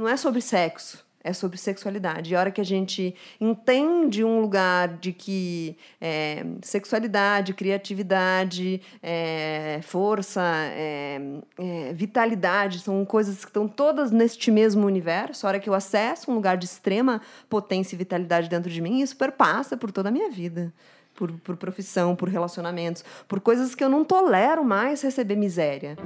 Não é sobre sexo é sobre sexualidade. E a hora que a gente entende um lugar de que é, sexualidade, criatividade, é, força, é, é, vitalidade são coisas que estão todas neste mesmo universo, a hora que eu acesso um lugar de extrema potência e vitalidade dentro de mim, isso perpassa por toda a minha vida. Por, por profissão, por relacionamentos, por coisas que eu não tolero mais receber miséria.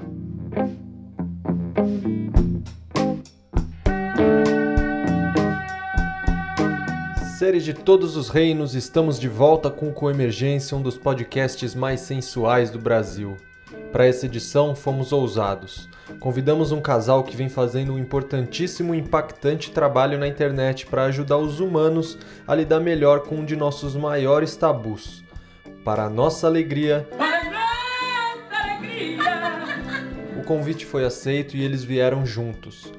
Série de todos os reinos, estamos de volta com Coemergência, um dos podcasts mais sensuais do Brasil. Para essa edição, fomos ousados. Convidamos um casal que vem fazendo um importantíssimo e impactante trabalho na internet para ajudar os humanos a lidar melhor com um de nossos maiores tabus. Para a nossa alegria, o convite foi aceito e eles vieram juntos.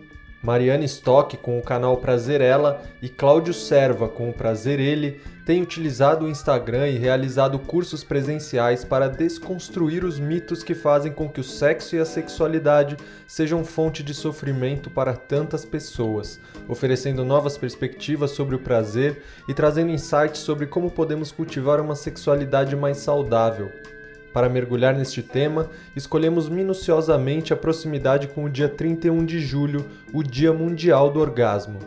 Mariana Stock com o canal Prazer Ela e Cláudio Serva com o Prazer Ele têm utilizado o Instagram e realizado cursos presenciais para desconstruir os mitos que fazem com que o sexo e a sexualidade sejam fonte de sofrimento para tantas pessoas, oferecendo novas perspectivas sobre o prazer e trazendo insights sobre como podemos cultivar uma sexualidade mais saudável. Para mergulhar neste tema, escolhemos minuciosamente a proximidade com o dia 31 de julho, o Dia Mundial do Orgasmo.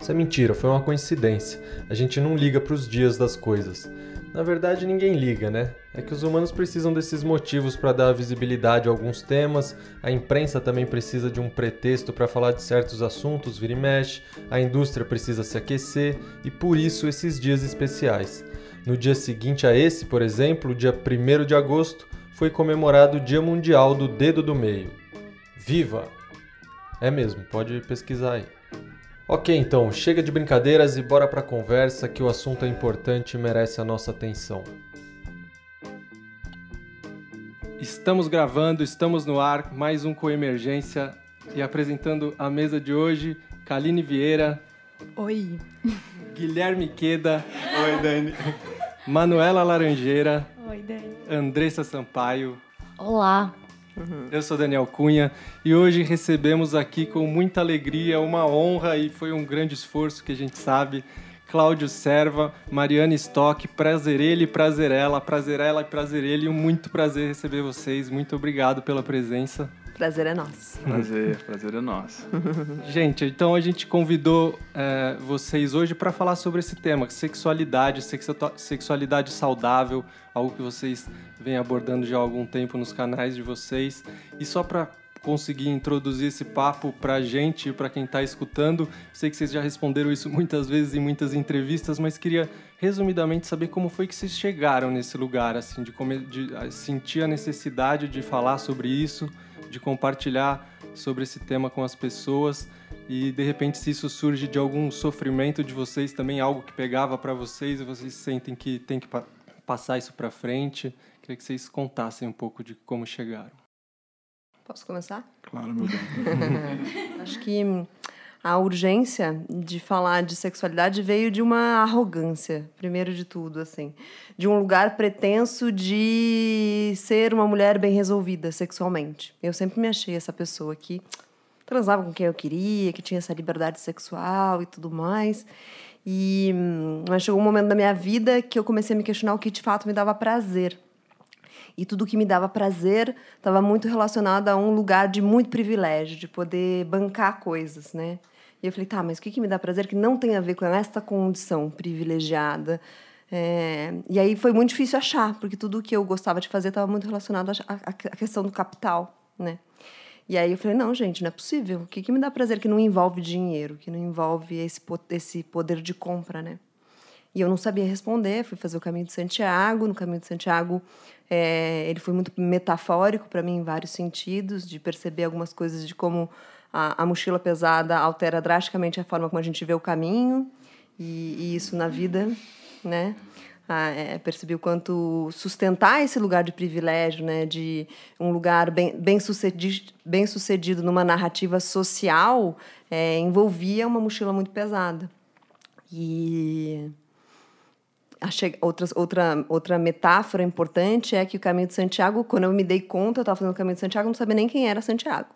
Isso é mentira, foi uma coincidência. A gente não liga para os dias das coisas. Na verdade, ninguém liga, né? É que os humanos precisam desses motivos para dar visibilidade a alguns temas, a imprensa também precisa de um pretexto para falar de certos assuntos, vira e mexe, a indústria precisa se aquecer e por isso esses dias especiais. No dia seguinte a esse, por exemplo, dia 1 de agosto, foi comemorado o Dia Mundial do Dedo do Meio. Viva! É mesmo, pode pesquisar aí. Ok, então, chega de brincadeiras e bora pra conversa que o assunto é importante e merece a nossa atenção. Estamos gravando, estamos no ar, mais um Coemergência e apresentando a mesa de hoje, Kaline Vieira. Oi. Guilherme Queda. Oi, Dani. Manuela Laranjeira. Oi, Dani. Andressa Sampaio. Olá. Uhum. Eu sou Daniel Cunha e hoje recebemos aqui com muita alegria, uma honra e foi um grande esforço que a gente sabe. Cláudio Serva, Mariana Stock, prazer ele, prazer ela, prazer ela e prazer ele. Um muito prazer receber vocês. Muito obrigado pela presença. Prazer é nosso. Prazer, prazer é nosso. gente, então a gente convidou é, vocês hoje para falar sobre esse tema, sexualidade, sexualidade saudável, algo que vocês vêm abordando já há algum tempo nos canais de vocês. E só para conseguir introduzir esse papo para a gente e para quem está escutando, sei que vocês já responderam isso muitas vezes em muitas entrevistas, mas queria resumidamente saber como foi que vocês chegaram nesse lugar, assim, de, de sentir a necessidade de falar sobre isso de compartilhar sobre esse tema com as pessoas. E de repente se isso surge de algum sofrimento de vocês também algo que pegava para vocês e vocês sentem que tem que pa passar isso para frente queria que vocês contassem um pouco de como chegaram. Posso começar? Claro meu bem. Acho que a urgência de falar de sexualidade veio de uma arrogância, primeiro de tudo, assim, de um lugar pretenso de ser uma mulher bem resolvida sexualmente. Eu sempre me achei essa pessoa que transava com quem eu queria, que tinha essa liberdade sexual e tudo mais. E mas chegou um momento da minha vida que eu comecei a me questionar o que de fato me dava prazer. E tudo que me dava prazer estava muito relacionado a um lugar de muito privilégio, de poder bancar coisas, né? E eu falei, tá, mas o que, que me dá prazer que não tem a ver com esta condição privilegiada? É, e aí foi muito difícil achar, porque tudo que eu gostava de fazer estava muito relacionado à, questão do capital, né? E aí eu falei, não, gente, não é possível. O que, que me dá prazer que não envolve dinheiro, que não envolve esse, esse poder de compra, né? E eu não sabia responder, fui fazer o caminho de Santiago. No caminho de Santiago, é, ele foi muito metafórico para mim em vários sentidos, de perceber algumas coisas de como a, a, mochila pesada altera drasticamente a forma como a gente vê o caminho e, e isso na vida, né? Ah, é, percebi o quanto sustentar esse lugar de privilégio, né, de um lugar bem, bem, sucedido, bem sucedido numa narrativa social, é, envolvia uma mochila muito pesada. E outra, outra, outra metáfora importante é que o caminho de Santiago, quando eu me dei conta, eu estava fazendo o caminho de Santiago, não sabia nem quem era Santiago.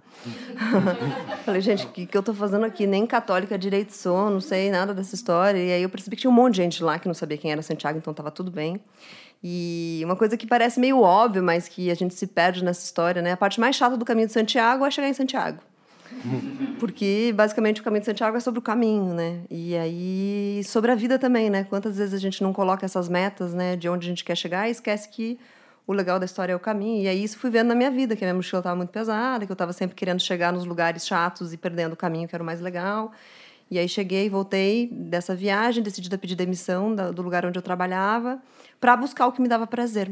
Falei, gente, o que, que eu estou fazendo aqui? Nem católica direito sou, não sei nada dessa história. E aí eu percebi que tinha um monte de gente lá que não sabia quem era Santiago, então estava tudo bem. E uma coisa que parece meio óbvio, mas que a gente se perde nessa história, né? A parte mais chata do caminho de Santiago é chegar em Santiago. Porque basicamente o caminho de Santiago é sobre o caminho, né? E aí sobre a vida também, né? Quantas vezes a gente não coloca essas metas, né, de onde a gente quer chegar e esquece que o legal da história é o caminho. E aí isso fui vendo na minha vida, que a minha mochila estava muito pesada, que eu estava sempre querendo chegar nos lugares chatos e perdendo o caminho que era o mais legal. E aí cheguei, voltei dessa viagem, decidi pedir demissão do lugar onde eu trabalhava para buscar o que me dava prazer.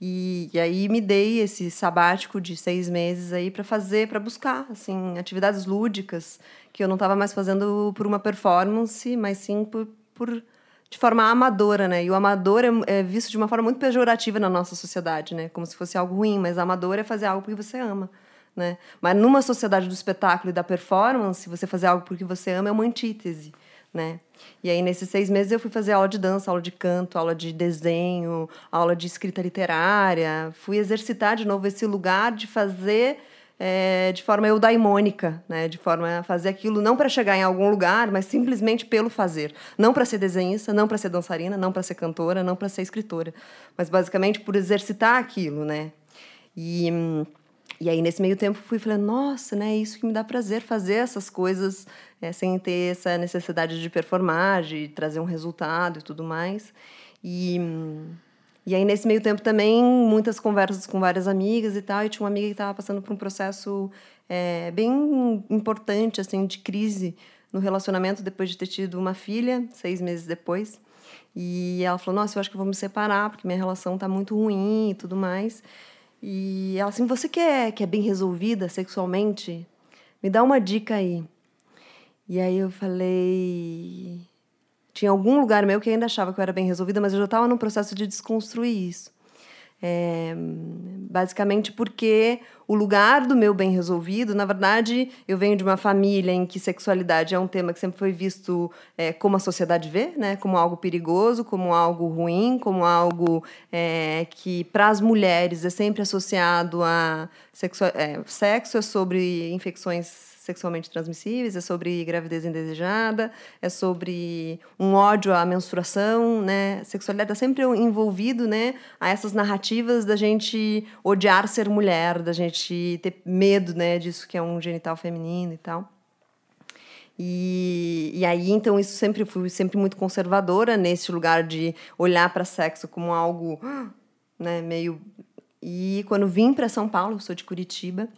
E, e, aí me dei esse sabático de seis meses aí para fazer, para buscar, assim, atividades lúdicas que eu não estava mais fazendo por uma performance, mas sim por, por de forma amadora, né? E o amador é, é, visto de uma forma muito pejorativa na nossa sociedade, né? Como se fosse algo ruim, mas amador é fazer algo porque você ama, né? Mas numa sociedade do espetáculo e da performance, você fazer algo porque você ama é uma antítese né? E aí, nesses seis meses, eu fui fazer aula de dança, aula de canto, aula de desenho, aula de escrita literária. Fui exercitar de novo esse lugar de fazer é, de forma eudaimônica, né? De forma a fazer aquilo não para chegar em algum lugar, mas simplesmente pelo fazer. Não para ser desenhista, não para ser dançarina, não para ser cantora, não para ser escritora, mas basicamente por exercitar aquilo, né? E e aí, nesse meio tempo, fui falando, nossa, né, é isso que me dá prazer, fazer essas coisas é, sem ter essa necessidade de performar, de trazer um resultado e tudo mais. E, e aí, nesse meio tempo também, muitas conversas com várias amigas e tal, e tinha uma amiga que estava passando por um processo é, bem importante, assim, de crise no relacionamento depois de ter tido uma filha, seis meses depois. E ela falou, nossa, eu acho que vou me separar, porque minha relação está muito ruim e tudo mais. E ela assim, você que é, que é bem resolvida sexualmente, me dá uma dica aí. E aí eu falei. Tinha algum lugar meu que ainda achava que eu era bem resolvida, mas eu já estava no processo de desconstruir isso. É, basicamente porque o lugar do meu bem resolvido, na verdade, eu venho de uma família em que sexualidade é um tema que sempre foi visto é, como a sociedade vê, né? como algo perigoso, como algo ruim, como algo é, que para as mulheres é sempre associado a sexo, é, sexo é sobre infecções sexualmente transmissíveis, é sobre gravidez indesejada, é sobre um ódio à menstruação, né? Sexualidade está sempre envolvido, né, a essas narrativas da gente odiar ser mulher, da gente ter medo, né, disso que é um genital feminino e tal. E, e aí, então, isso sempre fui sempre muito conservadora nesse lugar de olhar para sexo como algo, né, meio. E quando vim para São Paulo, sou de Curitiba,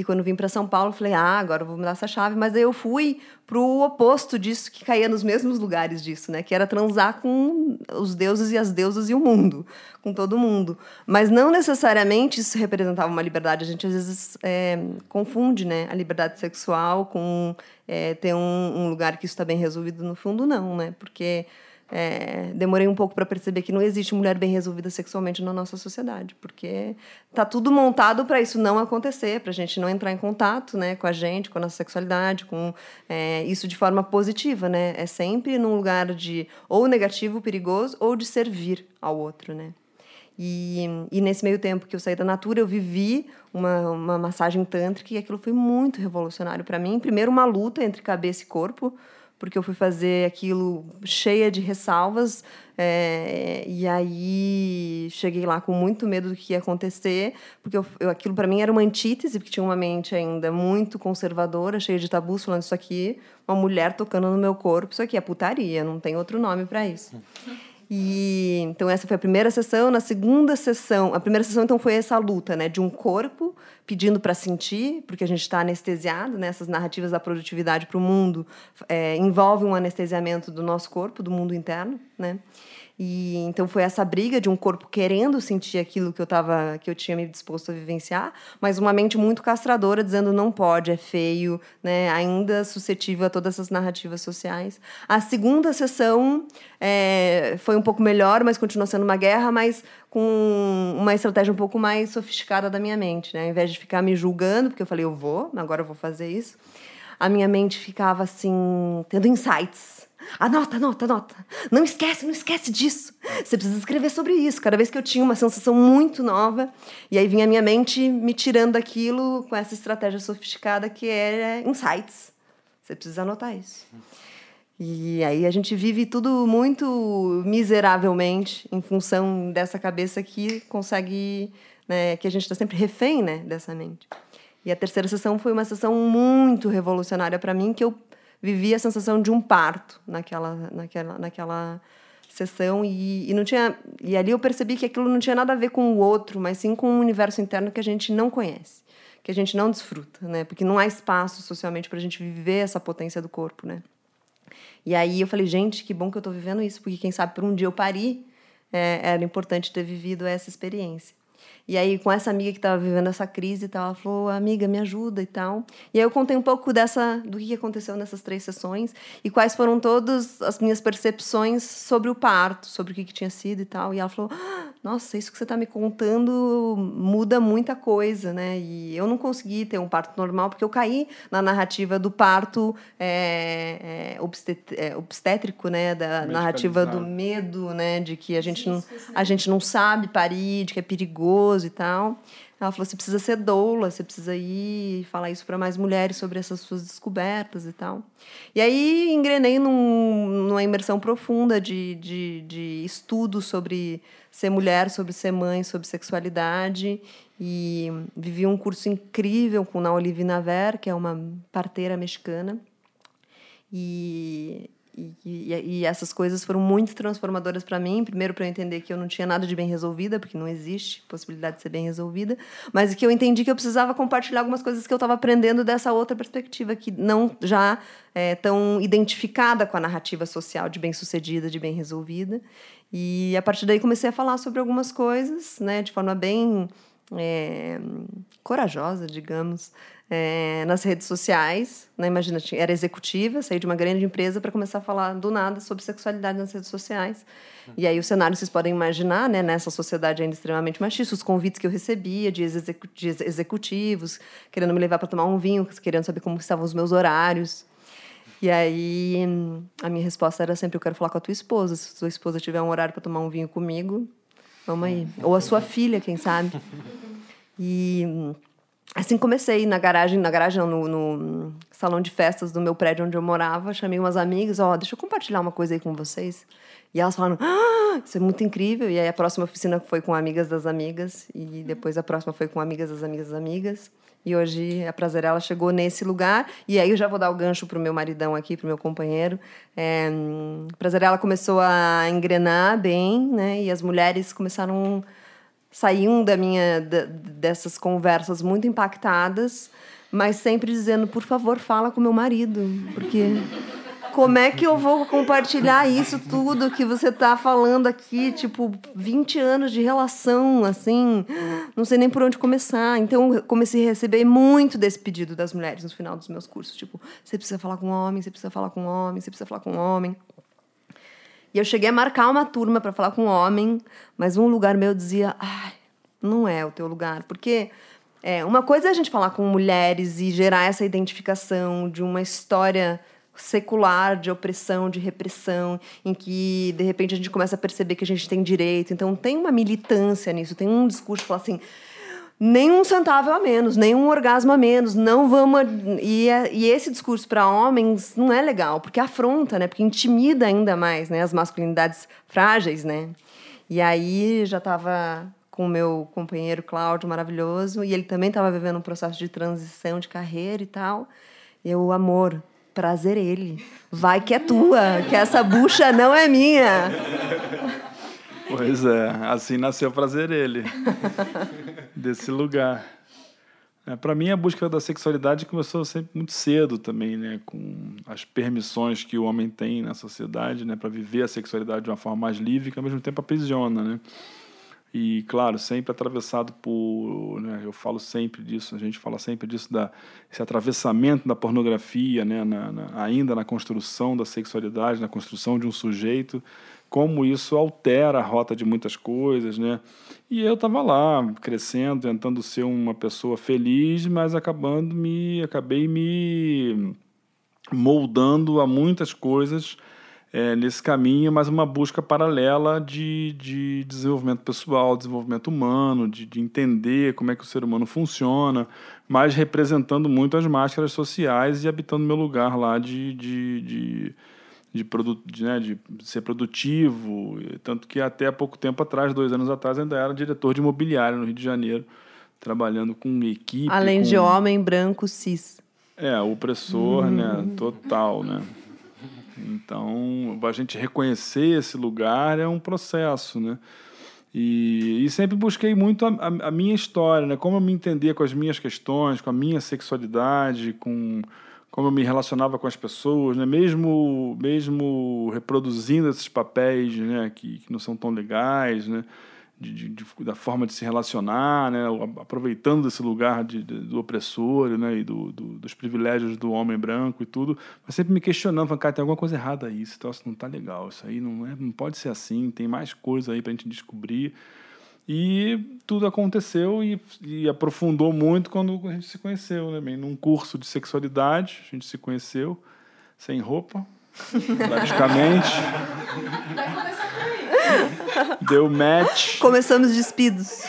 e quando vim para São Paulo, falei, ah, agora eu vou mudar essa chave. Mas aí eu fui para o oposto disso, que caía nos mesmos lugares disso, né? Que era transar com os deuses e as deusas e o mundo, com todo mundo. Mas não necessariamente isso representava uma liberdade. A gente às vezes é, confunde, né? A liberdade sexual com é, ter um, um lugar que isso está bem resolvido. No fundo, não, né? Porque é, demorei um pouco para perceber que não existe mulher bem resolvida sexualmente na nossa sociedade, porque tá tudo montado para isso não acontecer, para a gente não entrar em contato, né, com a gente, com a nossa sexualidade, com é, isso de forma positiva, né? É sempre num lugar de ou negativo, perigoso, ou de servir ao outro, né? E, e nesse meio tempo que eu saí da Natura, eu vivi uma, uma massagem tântrica e aquilo foi muito revolucionário para mim. Primeiro, uma luta entre cabeça e corpo, porque eu fui fazer aquilo cheia de ressalvas. É, e aí cheguei lá com muito medo do que ia acontecer, porque eu, eu, aquilo para mim era uma antítese, porque tinha uma mente ainda muito conservadora, cheia de tabus, falando isso aqui, uma mulher tocando no meu corpo, isso aqui é putaria, não tem outro nome para isso. E então essa foi a primeira sessão. Na segunda sessão, a primeira sessão então foi essa luta, né, de um corpo pedindo para sentir, porque a gente está anestesiado, né? Essas narrativas da produtividade para o mundo é, envolvem um anestesiamento do nosso corpo, do mundo interno, né? E então foi essa briga de um corpo querendo sentir aquilo que eu tava, que eu tinha me disposto a vivenciar, mas uma mente muito castradora dizendo não pode, é feio, né? Ainda suscetível a todas essas narrativas sociais. A segunda sessão é, foi um pouco melhor, mas continua sendo uma guerra, mas com uma estratégia um pouco mais sofisticada da minha mente, né? Ao invés de ficar me julgando, porque eu falei eu vou, agora eu vou fazer isso a minha mente ficava assim, tendo insights. Anota, anota, anota. Não esquece, não esquece disso. Você precisa escrever sobre isso. Cada vez que eu tinha uma sensação muito nova, e aí vinha a minha mente me tirando daquilo com essa estratégia sofisticada que é insights. Você precisa anotar isso. E aí a gente vive tudo muito miseravelmente em função dessa cabeça que consegue, né, que a gente está sempre refém, né, dessa mente. E a terceira sessão foi uma sessão muito revolucionária para mim, que eu vivi a sensação de um parto naquela, naquela, naquela sessão e, e não tinha e ali eu percebi que aquilo não tinha nada a ver com o outro, mas sim com um universo interno que a gente não conhece, que a gente não desfruta, né? Porque não há espaço socialmente para a gente viver essa potência do corpo, né? E aí eu falei, gente, que bom que eu estou vivendo isso, porque quem sabe por um dia eu pari, é, era importante ter vivido essa experiência. E aí, com essa amiga que estava vivendo essa crise e tal, ela falou, amiga, me ajuda e tal. E aí eu contei um pouco dessa, do que aconteceu nessas três sessões e quais foram todas as minhas percepções sobre o parto, sobre o que, que tinha sido e tal. E ela falou, ah, nossa, isso que você está me contando muda muita coisa, né? E eu não consegui ter um parto normal porque eu caí na narrativa do parto é, é, é, obstétrico, né? Da narrativa do medo, né? De que a gente, não, a gente não sabe parir, de que é perigoso e tal. Ela falou: você precisa ser doula, você precisa ir falar isso para mais mulheres sobre essas suas descobertas e tal. E aí engrenei num, numa imersão profunda de, de, de estudo sobre ser mulher, sobre ser mãe, sobre sexualidade. E vivi um curso incrível com a Olivina Ver, que é uma parteira mexicana. E, e, e, essas coisas foram muito transformadoras para mim. Primeiro, para eu entender que eu não tinha nada de bem resolvida, porque não existe possibilidade de ser bem resolvida, mas que eu entendi que eu precisava compartilhar algumas coisas que eu estava aprendendo dessa outra perspectiva, que não já é tão identificada com a narrativa social de bem-sucedida, de bem resolvida. E a partir daí comecei a falar sobre algumas coisas, né, de forma bem é, corajosa, digamos, é, nas redes sociais. Né? Imagina, era executiva, saí de uma grande empresa para começar a falar do nada sobre sexualidade nas redes sociais. E aí o cenário vocês podem imaginar, né, nessa sociedade ainda extremamente machista, os convites que eu recebia de, executivos querendo me levar para tomar um vinho, querendo saber como estavam os meus horários. E aí a minha resposta era sempre: eu quero falar com a tua esposa. Se a tua esposa tiver um horário para tomar um vinho comigo, vamos aí. Ou a sua filha, quem sabe. E assim comecei na garagem, na garagem, no, no, salão de festas do meu prédio onde eu morava, chamei umas amigas, ó, oh, deixa eu compartilhar uma coisa aí com vocês. E elas falaram, ah, isso é muito incrível. E aí a próxima oficina foi com amigas das amigas, e depois a próxima foi com amigas das amigas das amigas. E hoje a Prazerela chegou nesse lugar. E aí eu já vou dar o gancho pro meu maridão aqui, pro meu companheiro. É, Prazerela começou a engrenar bem, né? E as mulheres começaram saíam da minha dessas conversas muito impactadas, mas sempre dizendo, por favor, fala com meu marido, porque como é que eu vou compartilhar isso tudo que você está falando aqui, tipo, 20 anos de relação, assim, não sei nem por onde começar. Então, comecei a receber muito desse pedido das mulheres no final dos meus cursos, tipo, você precisa falar com um homem, você precisa falar com um homem, você precisa falar com um homem. E eu cheguei a marcar uma turma para falar com um homem, mas um lugar meu dizia: ai, não é o teu lugar. Porque é, uma coisa é a gente falar com mulheres e gerar essa identificação de uma história secular de opressão, de repressão, em que de repente a gente começa a perceber que a gente tem direito. Então tem uma militância nisso, tem um discurso que fala assim: nenhum centavo a menos, nenhum orgasmo a menos, não vamos. E, é, e esse discurso para homens não é legal, porque afronta, né? Porque intimida ainda mais né? as masculinidades frágeis, né? E aí já estava com o meu companheiro Cláudio, maravilhoso, e ele também estava vivendo um processo de transição de carreira e tal. E eu, amor, prazer ele. Vai que é tua, que essa bucha não é minha. Pois é, assim nasceu Prazer Ele, desse lugar. É, para mim, a busca da sexualidade começou sempre muito cedo também, né? com as permissões que o homem tem na sociedade né? para viver a sexualidade de uma forma mais livre, que ao mesmo tempo aprisiona. Né? E, claro, sempre atravessado por. Né, eu falo sempre disso, a gente fala sempre disso, da, esse atravessamento da pornografia, né, na, na, ainda na construção da sexualidade, na construção de um sujeito, como isso altera a rota de muitas coisas. Né? E eu estava lá, crescendo, tentando ser uma pessoa feliz, mas acabando me, acabei me moldando a muitas coisas é, nesse caminho, mas uma busca paralela de, de desenvolvimento pessoal, desenvolvimento humano, de, de entender como é que o ser humano funciona, mas representando muito as máscaras sociais e habitando meu lugar lá de, de, de de, produ de, né, de ser produtivo, tanto que até há pouco tempo atrás, dois anos atrás, ainda era diretor de imobiliário no Rio de Janeiro, trabalhando com equipe. Além com... de homem branco cis. É, opressor, hum. né, total, né. Então, a gente reconhecer esse lugar é um processo, né. E, e sempre busquei muito a, a, a minha história, né, como eu me entender com as minhas questões, com a minha sexualidade, com como eu me relacionava com as pessoas, né? mesmo, mesmo reproduzindo esses papéis né? que, que não são tão legais, né? De, de, de, da forma de se relacionar, né? aproveitando desse lugar de, do opressor né? e do, do, dos privilégios do homem branco e tudo, mas sempre me questionando, falando, cara, tem alguma coisa errada aí, isso não está legal, isso aí não, é, não pode ser assim, tem mais coisa aí para a gente descobrir. E tudo aconteceu e, e, aprofundou muito quando a gente se conheceu, né? Bem, num curso de sexualidade, a gente se conheceu sem roupa, praticamente. Deu match. Começamos despidos.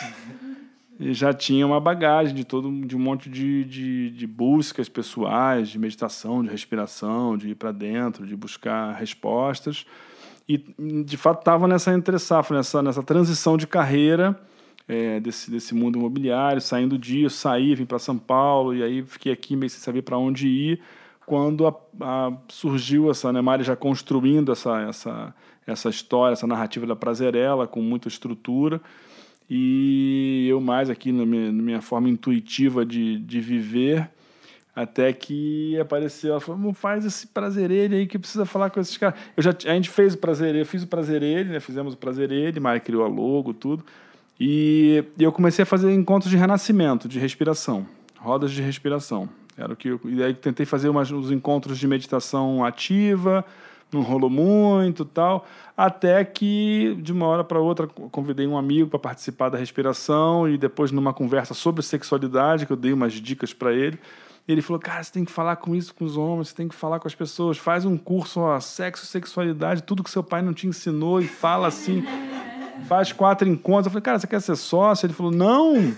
E já tinha uma bagagem de todo de um monte de, de, de buscas pessoais, de meditação, de respiração, de ir para dentro, de buscar respostas. E, de fato, estava nessa entre safra, nessa, nessa transição de carreira é, desse, desse mundo imobiliário, saindo disso, saí, vim para São Paulo, e aí fiquei aqui meio sem saber para onde ir, quando a, a, surgiu essa, né, Mari já construindo essa, essa, essa história, essa narrativa da Prazerela, com muita estrutura, e eu mais aqui na minha, na minha forma intuitiva de, de viver, até que apareceu, ela falou, faz esse prazerelho aí que precisa falar com esses caras. Eu já, a gente fez o prazerelho, eu fiz o prazerelho, né? Fizemos o prazerelho, Mari criou a logo, tudo. E, e eu comecei a fazer encontros de renascimento, de respiração, rodas de respiração. Era o que eu, e aí tentei fazer umas, uns encontros de meditação ativa, não rolou muito tal, até que de uma hora para outra convidei um amigo para participar da respiração e depois numa conversa sobre sexualidade que eu dei umas dicas para ele ele falou, cara, você tem que falar com isso com os homens, você tem que falar com as pessoas, faz um curso, ó, sexo, sexualidade, tudo que seu pai não te ensinou e fala assim, faz quatro encontros. Eu falei, cara, você quer ser sócio? Ele falou, não,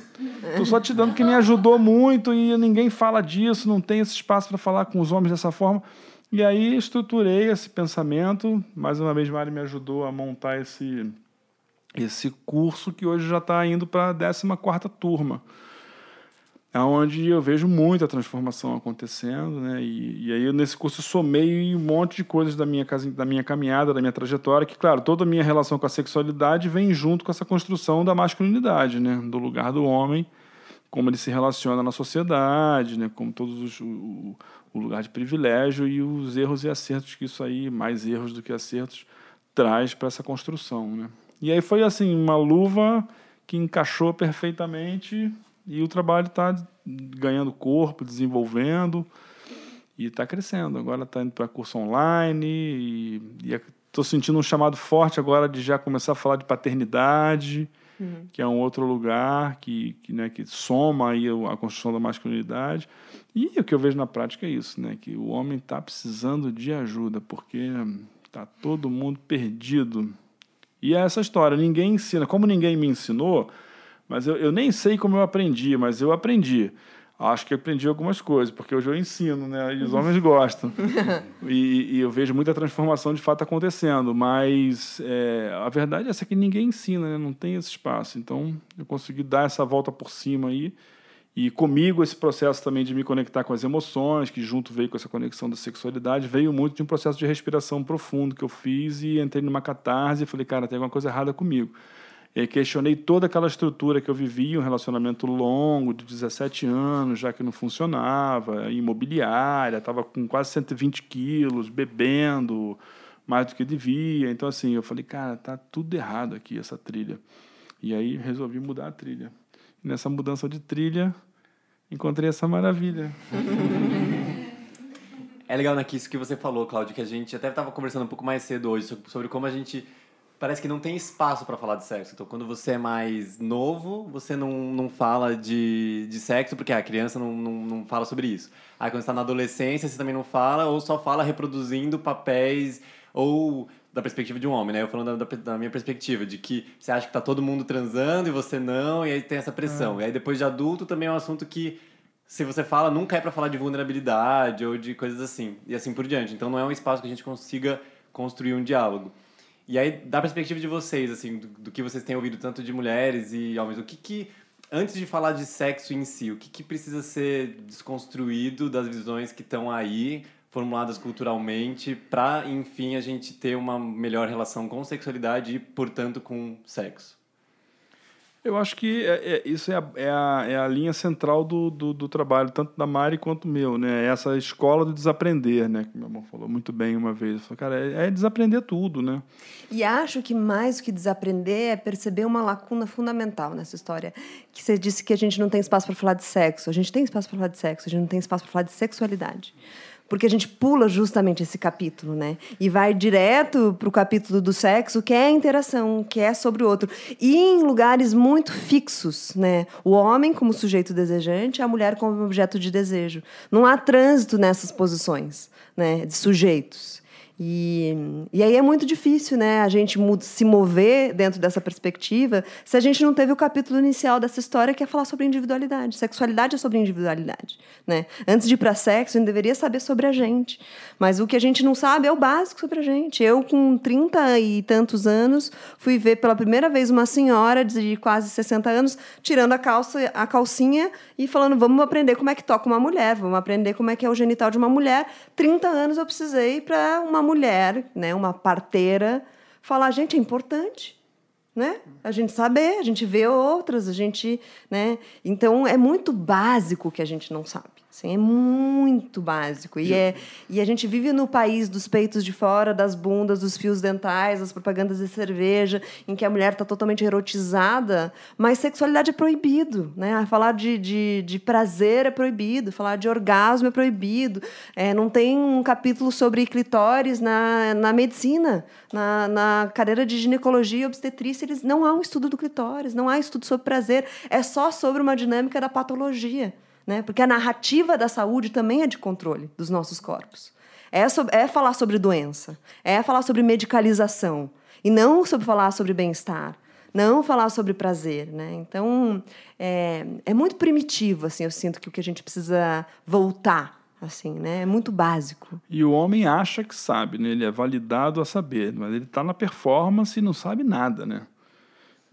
tô só te dando que me ajudou muito e ninguém fala disso, não tem esse espaço para falar com os homens dessa forma. E aí estruturei esse pensamento, mais uma vez Mari me ajudou a montar esse, esse curso que hoje já está indo para a 14 quarta turma onde eu vejo muita transformação acontecendo, né? E, e aí nesse curso eu somei um monte de coisas da minha, da minha caminhada, da minha trajetória, que claro, toda a minha relação com a sexualidade vem junto com essa construção da masculinidade, né? Do lugar do homem, como ele se relaciona na sociedade, né? Como todos os, o, o lugar de privilégio e os erros e acertos que isso aí, mais erros do que acertos, traz para essa construção, né? E aí foi assim uma luva que encaixou perfeitamente e o trabalho está ganhando corpo, desenvolvendo e está crescendo. Agora está indo para curso online e estou sentindo um chamado forte agora de já começar a falar de paternidade, uhum. que é um outro lugar que, que, né, que soma aí a construção da masculinidade. E o que eu vejo na prática é isso, né, que o homem está precisando de ajuda, porque está todo mundo perdido. E é essa história, ninguém ensina. Como ninguém me ensinou, mas eu, eu nem sei como eu aprendi, mas eu aprendi. Acho que aprendi algumas coisas, porque hoje eu ensino, né? E os homens gostam. e, e, eu vejo muita transformação de fato acontecendo. Mas é, a verdade é essa que ninguém ensina, né? Não tem esse espaço. Então, eu consegui dar essa volta por cima aí. E comigo esse processo também de me conectar com as emoções, que junto veio com essa conexão da sexualidade, veio muito de um processo de respiração profundo que eu fiz e entrei numa catarse e falei, cara, tem alguma coisa errada comigo. E questionei toda aquela estrutura que eu vivia, um relacionamento longo, de 17 anos, já que não funcionava, imobiliária, estava com quase 120 quilos, bebendo mais do que devia. Então, assim, eu falei, cara, tá tudo errado aqui, essa trilha. E aí resolvi mudar a trilha. E nessa mudança de trilha, encontrei essa maravilha. É legal naquilo que você falou, Cláudio, que a gente até estava conversando um pouco mais cedo hoje sobre como a gente parece que não tem espaço para falar de sexo. Então, quando você é mais novo, você não, não fala de, de sexo, porque a criança não, não, não fala sobre isso. Aí, quando você está na adolescência, você também não fala, ou só fala reproduzindo papéis, ou da perspectiva de um homem, né? Eu falando da, da, minha perspectiva, de que você acha que tá todo mundo transando e você não, e aí tem essa pressão. É. E aí, depois de adulto, também é um assunto que se você fala, nunca é para falar de vulnerabilidade ou de coisas assim, e assim por diante. Então não é um espaço que a gente consiga construir um diálogo. E aí, da perspectiva de vocês, assim, do, do que vocês têm ouvido tanto de mulheres e homens, o que que, antes de falar de sexo em si, o que que precisa ser desconstruído das visões que estão aí, formuladas culturalmente, para, enfim, a gente ter uma melhor relação com sexualidade e, portanto, com sexo? Eu acho que é, é, isso é a, é, a, é a linha central do, do, do, trabalho, tanto da Mari quanto meu, né? Essa escola do desaprender, né? Que meu irmão falou muito bem uma vez. Falei, cara, é, é desaprender tudo, né? E acho que mais do que desaprender é perceber uma lacuna fundamental nessa história. Que você disse que a gente não tem espaço para falar de sexo. A gente tem espaço para falar de sexo, a gente não tem espaço para falar de sexualidade porque a gente pula justamente esse capítulo, né? E vai direto para o capítulo do sexo, que é a interação, que é sobre o outro. E em lugares muito fixos, né? O homem como sujeito desejante, a mulher como objeto de desejo. Não há trânsito nessas posições, né? De sujeitos. E, e aí é muito difícil né, a gente se mover dentro dessa perspectiva se a gente não teve o capítulo inicial dessa história que é falar sobre individualidade. Sexualidade é sobre individualidade. Né? Antes de ir para sexo, a gente deveria saber sobre a gente. Mas o que a gente não sabe é o básico sobre a gente. Eu, com 30 e tantos anos, fui ver pela primeira vez uma senhora de quase 60 anos tirando a, calça, a calcinha e falando: vamos aprender como é que toca uma mulher, vamos aprender como é que é o genital de uma mulher. 30 anos eu precisei para uma mulher, né, uma parteira, falar, gente, é importante. Né? A gente saber, a gente vê outras, a gente, né? Então é muito básico que a gente não sabe. Assim, é muito básico. E, é, e a gente vive no país dos peitos de fora, das bundas, dos fios dentais, das propagandas de cerveja, em que a mulher está totalmente erotizada, mas sexualidade é proibido. Né? Falar de, de, de prazer é proibido, falar de orgasmo é proibido. É, não tem um capítulo sobre clitóris na, na medicina. Na, na cadeira de ginecologia e obstetrícia, eles, não há um estudo do clitóris, não há estudo sobre prazer. É só sobre uma dinâmica da patologia. Né? Porque a narrativa da saúde também é de controle dos nossos corpos. É, sobre, é falar sobre doença, é falar sobre medicalização, e não sobre falar sobre bem-estar, não falar sobre prazer. Né? Então, é, é muito primitivo, assim, eu sinto que o que a gente precisa voltar assim, né? É muito básico. E o homem acha que sabe, né? Ele é validado a saber, mas ele está na performance e não sabe nada, né?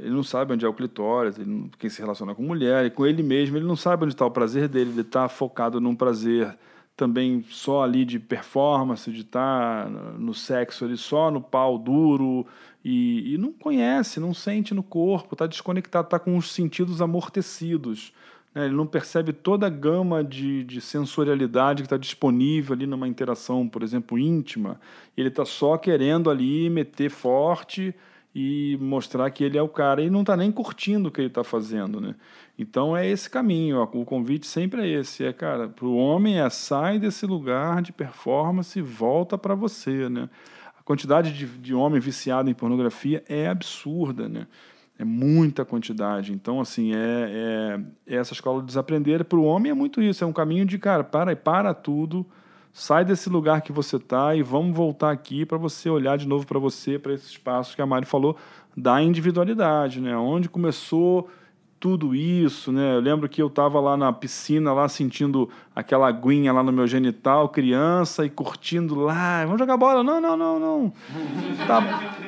Ele não sabe onde é o clitóris, ele não, quem se relaciona com mulher, e com ele mesmo, ele não sabe onde está o prazer dele, ele está focado num prazer também só ali de performance, de estar tá no sexo ali só no pau duro, e, e não conhece, não sente no corpo, está desconectado, está com os sentidos amortecidos. Né? Ele não percebe toda a gama de, de sensorialidade que está disponível ali numa interação, por exemplo, íntima. Ele está só querendo ali meter forte e mostrar que ele é o cara e não está nem curtindo o que ele está fazendo, né? Então é esse caminho, o convite sempre é esse, é cara, para o homem é sai desse lugar de performance e volta para você, né? A quantidade de, de homem viciado em pornografia é absurda, né? É muita quantidade. Então, assim, é, é, é essa escola de desaprender para o homem é muito isso, é um caminho de, cara, para, para tudo, Sai desse lugar que você está e vamos voltar aqui para você olhar de novo para você, para esse espaço que a Mari falou da individualidade, né? Onde começou tudo isso, né? Eu lembro que eu estava lá na piscina, lá sentindo aquela aguinha lá no meu genital, criança, e curtindo lá, vamos jogar bola? Não, não, não, não. tá,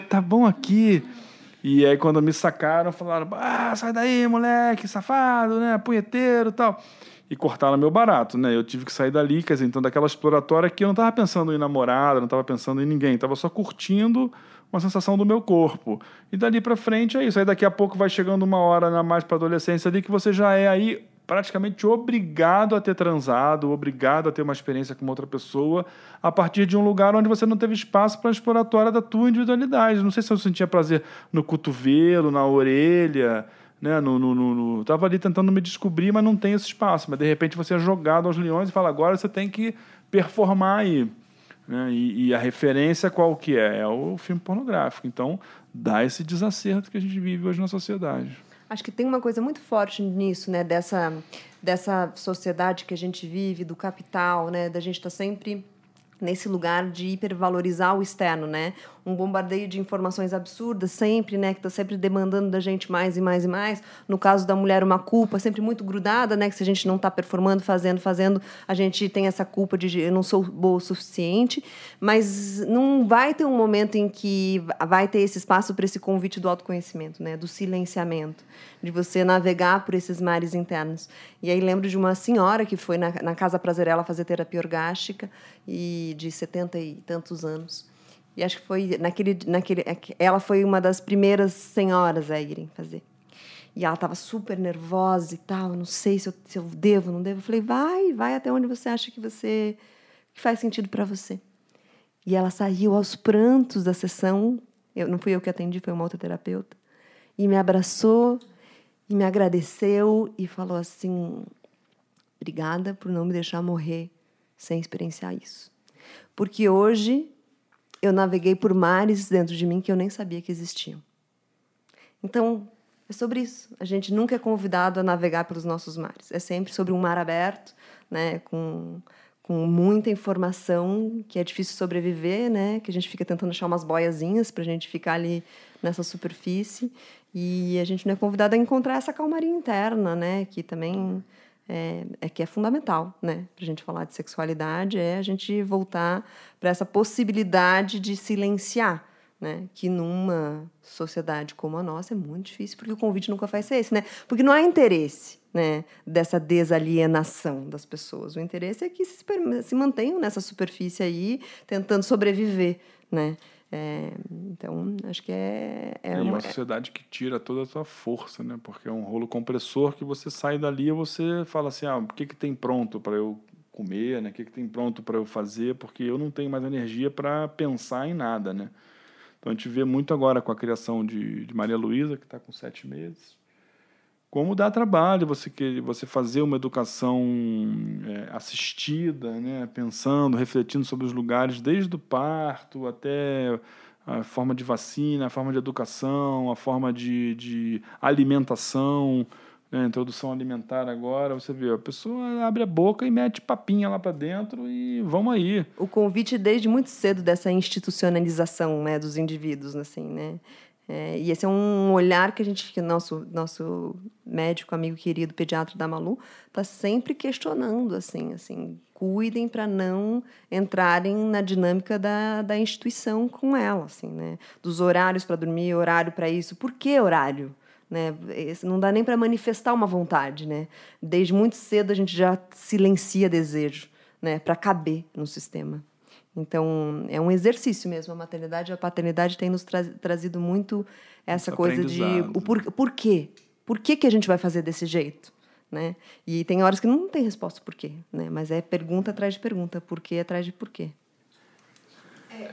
tá bom aqui. E aí quando me sacaram, falaram, ah, sai daí, moleque, safado, né? Punheteiro tal e cortaram meu barato, né? Eu tive que sair dali, quer dizer, então daquela exploratória que eu não estava pensando em namorada, não estava pensando em ninguém, estava só curtindo uma sensação do meu corpo. E dali para frente é isso. Aí daqui a pouco vai chegando uma hora na mais para adolescência ali que você já é aí praticamente obrigado a ter transado, obrigado a ter uma experiência com outra pessoa, a partir de um lugar onde você não teve espaço para exploratória da tua individualidade. Não sei se eu sentia prazer no cotovelo, na orelha, né? No, no, no, tava ali tentando me descobrir, mas não tem esse espaço. Mas de repente você é jogado aos leões e fala: agora você tem que performar aí. Né? E, e, a referência qual que é? É o filme pornográfico. Então, dá esse desacerto que a gente vive hoje na sociedade. Acho que tem uma coisa muito forte nisso, né? Dessa, dessa sociedade que a gente vive, do capital, né? Da gente estar tá sempre nesse lugar de hipervalorizar o externo, né? Um bombardeio de informações absurdas sempre, né? Que está sempre demandando da gente mais e mais e mais. No caso da mulher, uma culpa sempre muito grudada, né? Que se a gente não está performando, fazendo, fazendo, a gente tem essa culpa de eu não sou boa o suficiente. Mas não vai ter um momento em que vai ter esse espaço para esse convite do autoconhecimento, né? Do silenciamento, de você navegar por esses mares internos. E aí lembro de uma senhora que foi na, na Casa Prazerela fazer terapia orgástica e de 70 e tantos anos. E acho que foi naquele, naquele. Ela foi uma das primeiras senhoras a irem fazer. E ela estava super nervosa e tal. Não sei se eu, se eu devo, não devo. Eu falei, vai, vai até onde você acha que você que faz sentido para você. E ela saiu aos prantos da sessão. Eu não fui eu que atendi, foi uma outra terapeuta. E me abraçou e me agradeceu e falou assim: obrigada por não me deixar morrer sem experienciar isso. Porque hoje eu naveguei por mares dentro de mim que eu nem sabia que existiam. Então, é sobre isso. A gente nunca é convidado a navegar pelos nossos mares. É sempre sobre um mar aberto, né, com, com muita informação, que é difícil sobreviver, né, que a gente fica tentando achar umas boiazinhas para a gente ficar ali nessa superfície. E a gente não é convidado a encontrar essa calmaria interna, né, que também é, é que é fundamental, né, para a gente falar de sexualidade, é a gente voltar para essa possibilidade de silenciar, né, que numa sociedade como a nossa é muito difícil, porque o convite nunca vai ser esse, né, porque não há interesse, né, dessa desalienação das pessoas. O interesse é que se, se mantenham nessa superfície aí, tentando sobreviver, né. É, então, acho que é. É, é uma, uma sociedade que tira toda a sua força, né? Porque é um rolo compressor que você sai dali e você fala assim: ah, o que, que tem pronto para eu comer, né? O que, que tem pronto para eu fazer? Porque eu não tenho mais energia para pensar em nada, né? Então a gente vê muito agora com a criação de, de Maria Luísa, que está com sete meses como dá trabalho você que você fazer uma educação é, assistida, né, pensando, refletindo sobre os lugares desde o parto até a forma de vacina, a forma de educação, a forma de, de alimentação, né, introdução alimentar agora, você vê, a pessoa abre a boca e mete papinha lá para dentro e vamos aí. O convite desde muito cedo dessa institucionalização, né, dos indivíduos, assim, né? É, e esse é um olhar que a gente, que nosso nosso médico, amigo querido, pediatra da Malu, está sempre questionando, assim, assim, cuidem para não entrarem na dinâmica da, da instituição com ela, assim, né? Dos horários para dormir, horário para isso. Por que horário? Né? Não dá nem para manifestar uma vontade, né? Desde muito cedo a gente já silencia desejo, né? Para caber no sistema. Então, é um exercício mesmo. A maternidade e a paternidade têm nos tra trazido muito essa Esse coisa de o por, por quê? Por que, que a gente vai fazer desse jeito? Né? E tem horas que não tem resposta por quê, né? mas é pergunta atrás de pergunta, por quê atrás de por quê. É,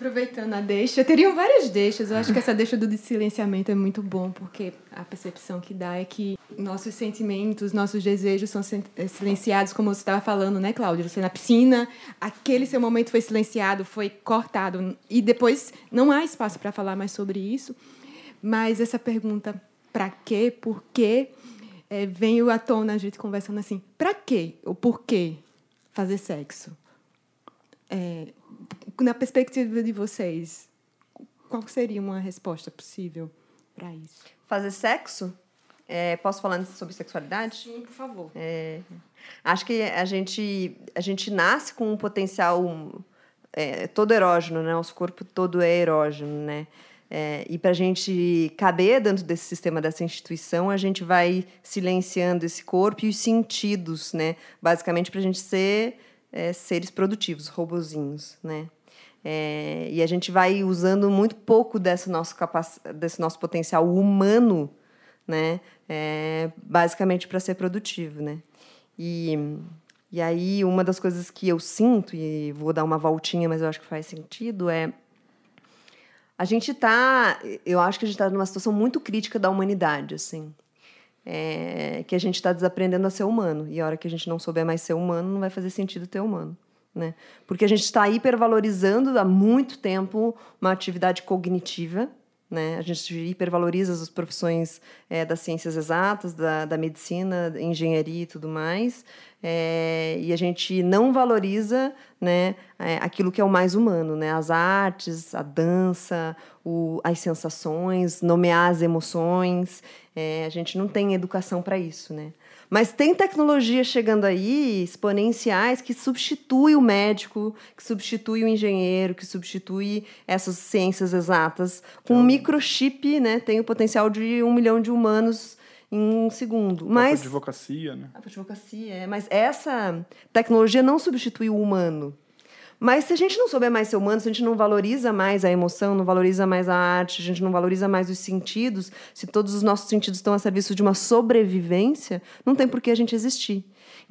aproveitando a deixa, teriam várias deixas. Eu acho que essa deixa do silenciamento é muito bom, porque a percepção que dá é que nossos sentimentos, nossos desejos são eh, silenciados, como você estava falando, né, Cláudia? Você na piscina, aquele seu momento foi silenciado, foi cortado, e depois não há espaço para falar mais sobre isso. Mas essa pergunta, para quê, por quê, é, veio à tona a gente conversando assim: para quê? O porquê fazer sexo? É, na perspectiva de vocês, qual seria uma resposta possível para isso? Fazer sexo? É, posso falar sobre sexualidade? Sim, por favor. É, acho que a gente, a gente nasce com um potencial é, todo erógeno, né? Nosso corpo todo é erógeno, né? É, e para a gente caber dentro desse sistema, dessa instituição, a gente vai silenciando esse corpo e os sentidos, né? Basicamente para a gente ser é, seres produtivos, robozinhos, né? É, e a gente vai usando muito pouco desse nosso, capac... desse nosso potencial humano, né? É, basicamente para ser produtivo, né? E, e aí, uma das coisas que eu sinto, e vou dar uma voltinha, mas eu acho que faz sentido, é. A gente está. Eu acho que a gente está numa situação muito crítica da humanidade, assim. É, que a gente está desaprendendo a ser humano. E a hora que a gente não souber mais ser humano, não vai fazer sentido ter humano. Né? Porque a gente está hipervalorizando há muito tempo uma atividade cognitiva, né? A gente hipervaloriza as profissões é, das ciências exatas, da, da medicina, engenharia e tudo mais, é, e a gente não valoriza né, é, aquilo que é o mais humano, né? as artes, a dança, o, as sensações, nomear as emoções. É, a gente não tem educação para isso. Né? Mas tem tecnologia chegando aí, exponenciais, que substitui o médico, que substitui o engenheiro, que substitui essas ciências exatas. Com um microchip, né, tem o potencial de um milhão de humanos em um segundo. Mas a advocacia, né? A advocacia, é. Mas essa tecnologia não substitui o humano. Mas se a gente não souber mais ser humano, se a gente não valoriza mais a emoção, não valoriza mais a arte, a gente não valoriza mais os sentidos, se todos os nossos sentidos estão a serviço de uma sobrevivência, não tem por que a gente existir.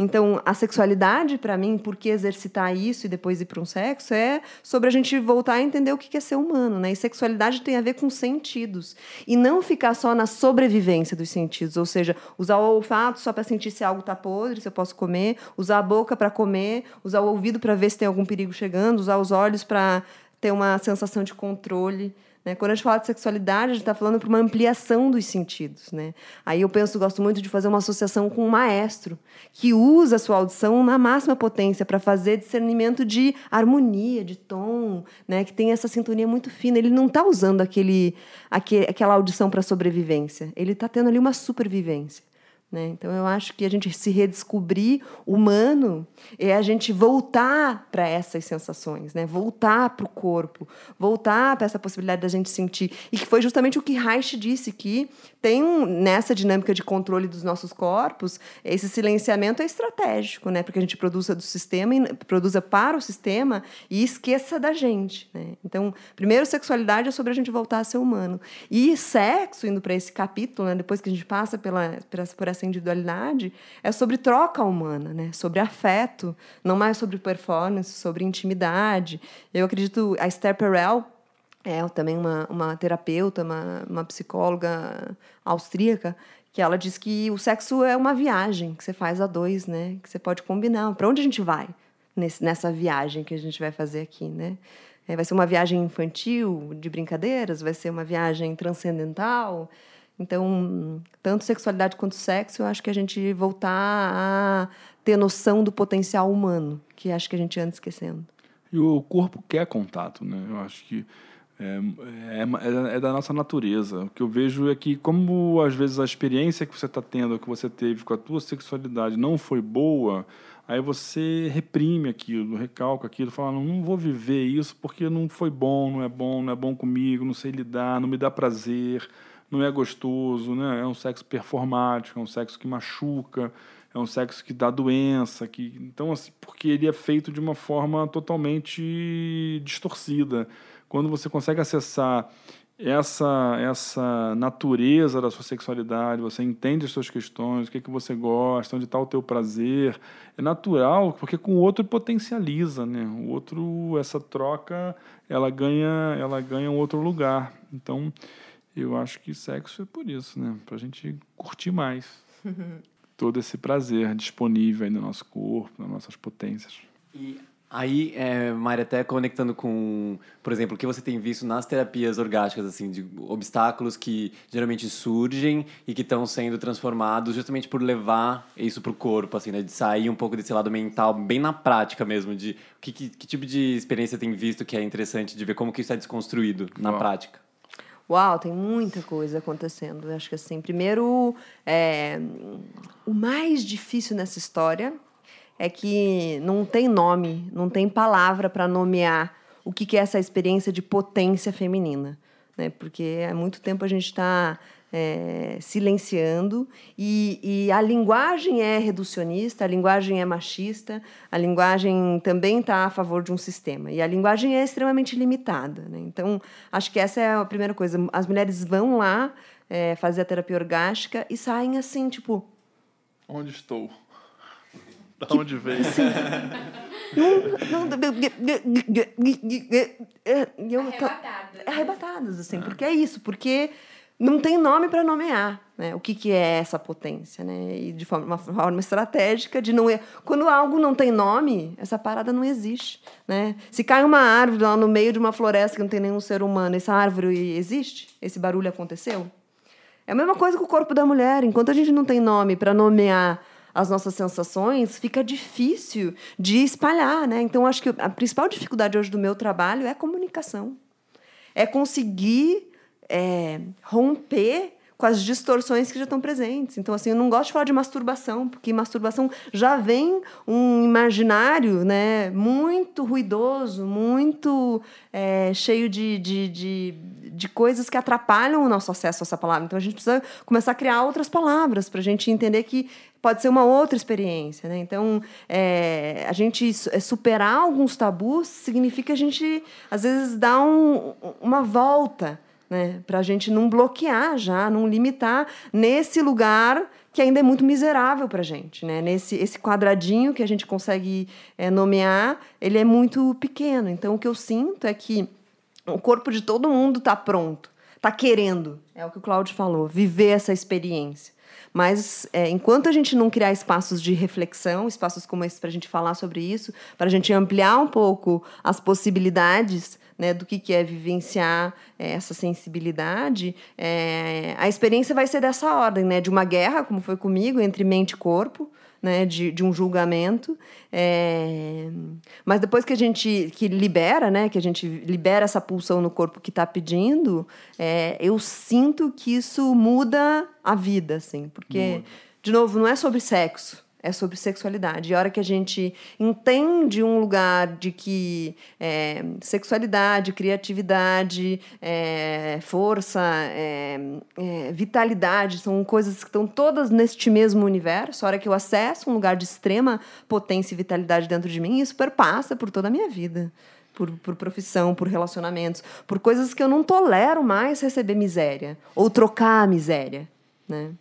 Então, a sexualidade, para mim, por que exercitar isso e depois ir para um sexo, é sobre a gente voltar a entender o que é ser humano, né? E sexualidade tem a ver com sentidos. E não ficar só na sobrevivência dos sentidos, ou seja, usar o olfato só para sentir se algo está podre, se eu posso comer, usar a boca para comer, usar o ouvido para ver se tem algum perigo chegando, usar os olhos para ter uma sensação de controle. Né? Quando a gente fala de sexualidade, a gente está falando para uma ampliação dos sentidos. Né? Aí eu penso, gosto muito de fazer uma associação com um maestro que usa a sua audição na máxima potência para fazer discernimento de harmonia, de tom, né? que tem essa sintonia muito fina. Ele não está usando aquele, aquele, aquela audição para sobrevivência, ele está tendo ali uma supervivência. Né? Então, eu acho que a gente se redescobrir humano é a gente voltar para essas sensações, né? voltar para o corpo, voltar para essa possibilidade da gente sentir. E que foi justamente o que Reich disse, que tem um, nessa dinâmica de controle dos nossos corpos, esse silenciamento é estratégico, né? porque a gente produza do sistema, produza para o sistema e esqueça da gente. Né? Então, primeiro, sexualidade é sobre a gente voltar a ser humano. E sexo, indo para esse capítulo, né? depois que a gente passa pela, por essa essa individualidade é sobre troca humana, né? sobre afeto, não mais sobre performance, sobre intimidade. Eu acredito, a Esther Perel é também uma, uma terapeuta, uma, uma psicóloga austríaca, que ela diz que o sexo é uma viagem que você faz a dois, né? Que você pode combinar. Para onde a gente vai nesse, nessa viagem que a gente vai fazer aqui, né? É, vai ser uma viagem infantil, de brincadeiras? Vai ser uma viagem transcendental? Então, tanto sexualidade quanto sexo, eu acho que a gente voltar a ter noção do potencial humano, que acho que a gente anda esquecendo. E o corpo quer contato, né? Eu acho que é, é, é, da nossa natureza. O que eu vejo é que, como às vezes a experiência que você está tendo, que você teve com a tua sexualidade não foi boa, aí você reprime aquilo, recalca aquilo, fala, não, não vou viver isso porque não foi bom, não é bom, não é bom comigo, não sei lidar, não me dá prazer não é gostoso, né? É um sexo performático, é um sexo que machuca, é um sexo que dá doença, que então assim, porque ele é feito de uma forma totalmente distorcida. Quando você consegue acessar essa essa natureza da sua sexualidade, você entende as suas questões, o que é que você gosta, onde está o teu prazer, é natural, porque com o outro potencializa, né? O outro essa troca, ela ganha, ela ganha um outro lugar. Então, eu acho que sexo é por isso, né? Pra gente curtir mais. Todo esse prazer disponível aí no nosso corpo, nas nossas potências. E aí, é, Mari, até conectando com, por exemplo, o que você tem visto nas terapias orgásticas, assim, de obstáculos que geralmente surgem e que estão sendo transformados justamente por levar isso para o corpo, assim, né? De sair um pouco desse lado mental, bem na prática mesmo, de que, que, que tipo de experiência tem visto que é interessante de ver como que isso é desconstruído na Uau. prática? Uau, tem muita coisa acontecendo. Eu acho que assim, primeiro, é, o mais difícil nessa história é que não tem nome, não tem palavra para nomear o que, que é essa experiência de potência feminina. Né? Porque há muito tempo a gente está é, silenciando e, e, a linguagem é reducionista, a linguagem é machista, a linguagem também está a favor de um sistema e a linguagem é extremamente limitada. Né? Então, acho que essa é a primeira coisa. As mulheres vão lá é, fazer a terapia orgástica e saem assim, tipo... Onde estou? Da que, onde veio? Assim, não, não, eu, Arrebatadas. Arrebatadas, assim, ah. porque é isso, porque não tem nome para nomear né? o que, que é essa potência. Né? E de forma, uma forma estratégica de não. Quando algo não tem nome, essa parada não existe. Né? Se cai uma árvore lá no meio de uma floresta que não tem nenhum ser humano, essa árvore existe? Esse barulho aconteceu? É a mesma coisa com o corpo da mulher. Enquanto a gente não tem nome para nomear as nossas sensações, fica difícil de espalhar, né? Então, acho que a principal dificuldade hoje do meu trabalho é comunicação. É conseguir é, romper com as distorções que já estão presentes. Então, assim, eu não gosto de falar de masturbação, porque masturbação já vem um imaginário né, muito ruidoso, muito é, cheio de, de, de, de, coisas que atrapalham o nosso acesso a essa palavra. Então, a gente precisa começar a criar outras palavras para a gente entender que pode ser uma outra experiência. Né? Então, é, a gente é, superar alguns tabus significa a gente, às vezes, dar um, uma volta né? Para a gente não bloquear já, não limitar nesse lugar que ainda é muito miserável para a gente, né? Nesse esse quadradinho que a gente consegue é, nomear, ele é muito pequeno. Então, o que eu sinto é que o corpo de todo mundo está pronto, está querendo, é o que o Claudio falou, viver essa experiência. Mas é, enquanto a gente não criar espaços de reflexão, espaços como esse para a gente falar sobre isso, para a gente ampliar um pouco as possibilidades né, do que, que é vivenciar é, essa sensibilidade, é, a experiência vai ser dessa ordem, né, de uma guerra, como foi comigo, entre mente e corpo, né, de, de um julgamento. É... Mas depois que a gente que libera, né, que a gente libera essa pulsão no corpo que está pedindo, é, eu sinto que isso muda a vida, assim, porque, de novo, não é sobre sexo é sobre sexualidade. E a hora que a gente entende um lugar de que é, sexualidade, criatividade, é, força, é, é, vitalidade são coisas que estão todas neste mesmo universo, a hora que eu acesso um lugar de extrema potência e vitalidade dentro de mim, isso perpassa por toda a minha vida. Por, por profissão, por relacionamentos, por coisas que eu não tolero mais receber miséria ou trocar a miséria, né?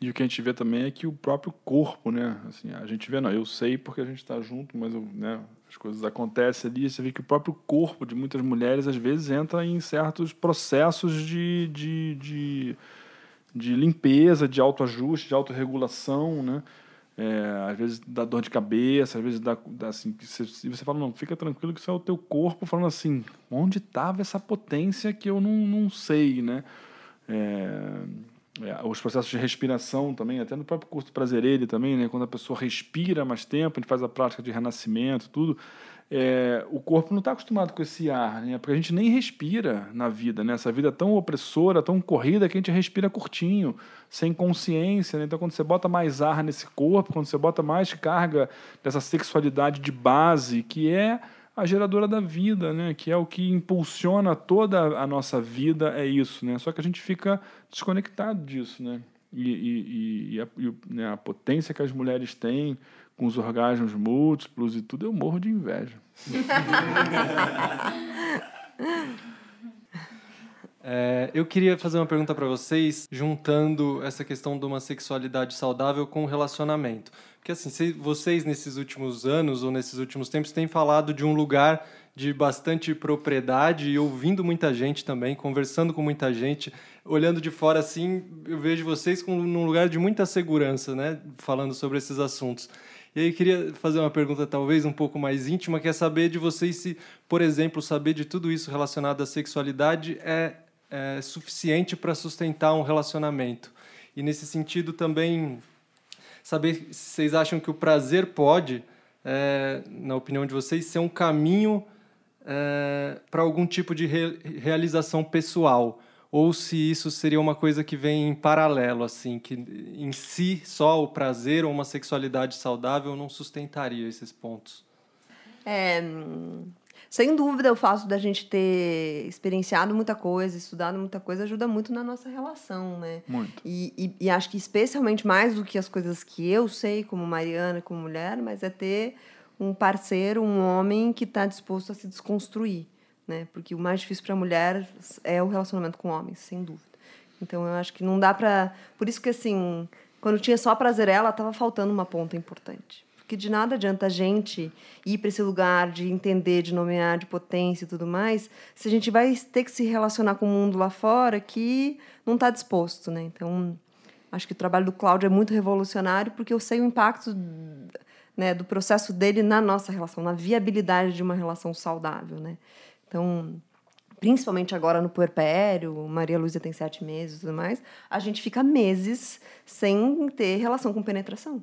E o que a gente vê também é que o próprio corpo, né? Assim, a gente vê, não, eu sei porque a gente está junto, mas eu, né, as coisas acontecem ali. Você vê que o próprio corpo de muitas mulheres, às vezes, entra em certos processos de, de, de, de limpeza, de autoajuste, de autorregulação, né? É, às vezes dá dor de cabeça, às vezes dá, dá assim, você, você fala, não, fica tranquilo que isso é o teu corpo falando assim, onde estava essa potência que eu não, não sei, né? É, é, os processos de respiração também, até no próprio curso Prazer Ele também, né, quando a pessoa respira mais tempo, a gente faz a prática de renascimento, tudo, é, o corpo não está acostumado com esse ar, né, porque a gente nem respira na vida, né, essa vida tão opressora, tão corrida, que a gente respira curtinho, sem consciência. Né, então, quando você bota mais ar nesse corpo, quando você bota mais carga dessa sexualidade de base, que é a geradora da vida, né? que é o que impulsiona toda a nossa vida, é isso. Né? Só que a gente fica desconectado disso. Né? E, e, e, a, e né, a potência que as mulheres têm com os orgasmos múltiplos e tudo, eu morro de inveja. É, eu queria fazer uma pergunta para vocês, juntando essa questão de uma sexualidade saudável com o relacionamento. Porque, assim, vocês nesses últimos anos ou nesses últimos tempos têm falado de um lugar de bastante propriedade e ouvindo muita gente também, conversando com muita gente, olhando de fora assim, eu vejo vocês com, num lugar de muita segurança, né, falando sobre esses assuntos. E aí queria fazer uma pergunta talvez um pouco mais íntima, que é saber de vocês se, por exemplo, saber de tudo isso relacionado à sexualidade é, é suficiente para sustentar um relacionamento. E nesse sentido também saber se vocês acham que o prazer pode, é, na opinião de vocês, ser um caminho é, para algum tipo de re realização pessoal ou se isso seria uma coisa que vem em paralelo, assim, que em si só o prazer ou uma sexualidade saudável não sustentaria esses pontos. É, sem dúvida, o fato da gente ter experienciado muita coisa, estudado muita coisa, ajuda muito na nossa relação, né? Muito. E, e, e acho que especialmente mais do que as coisas que eu sei, como Mariana, como mulher, mas é ter um parceiro, um homem que está disposto a se desconstruir, né? Porque o mais difícil para a mulher é o relacionamento com homens, sem dúvida. Então eu acho que não dá para, por isso que assim, quando tinha só prazer ela, estava faltando uma ponta importante porque de nada adianta a gente ir para esse lugar de entender, de nomear, de potência e tudo mais, se a gente vai ter que se relacionar com o mundo lá fora que não está disposto, né? Então, acho que o trabalho do Cláudio é muito revolucionário porque eu sei o impacto né, do processo dele na nossa relação, na viabilidade de uma relação saudável, né? Então, principalmente agora no puerpério, Maria Luísa tem sete meses e tudo mais, a gente fica meses sem ter relação com penetração.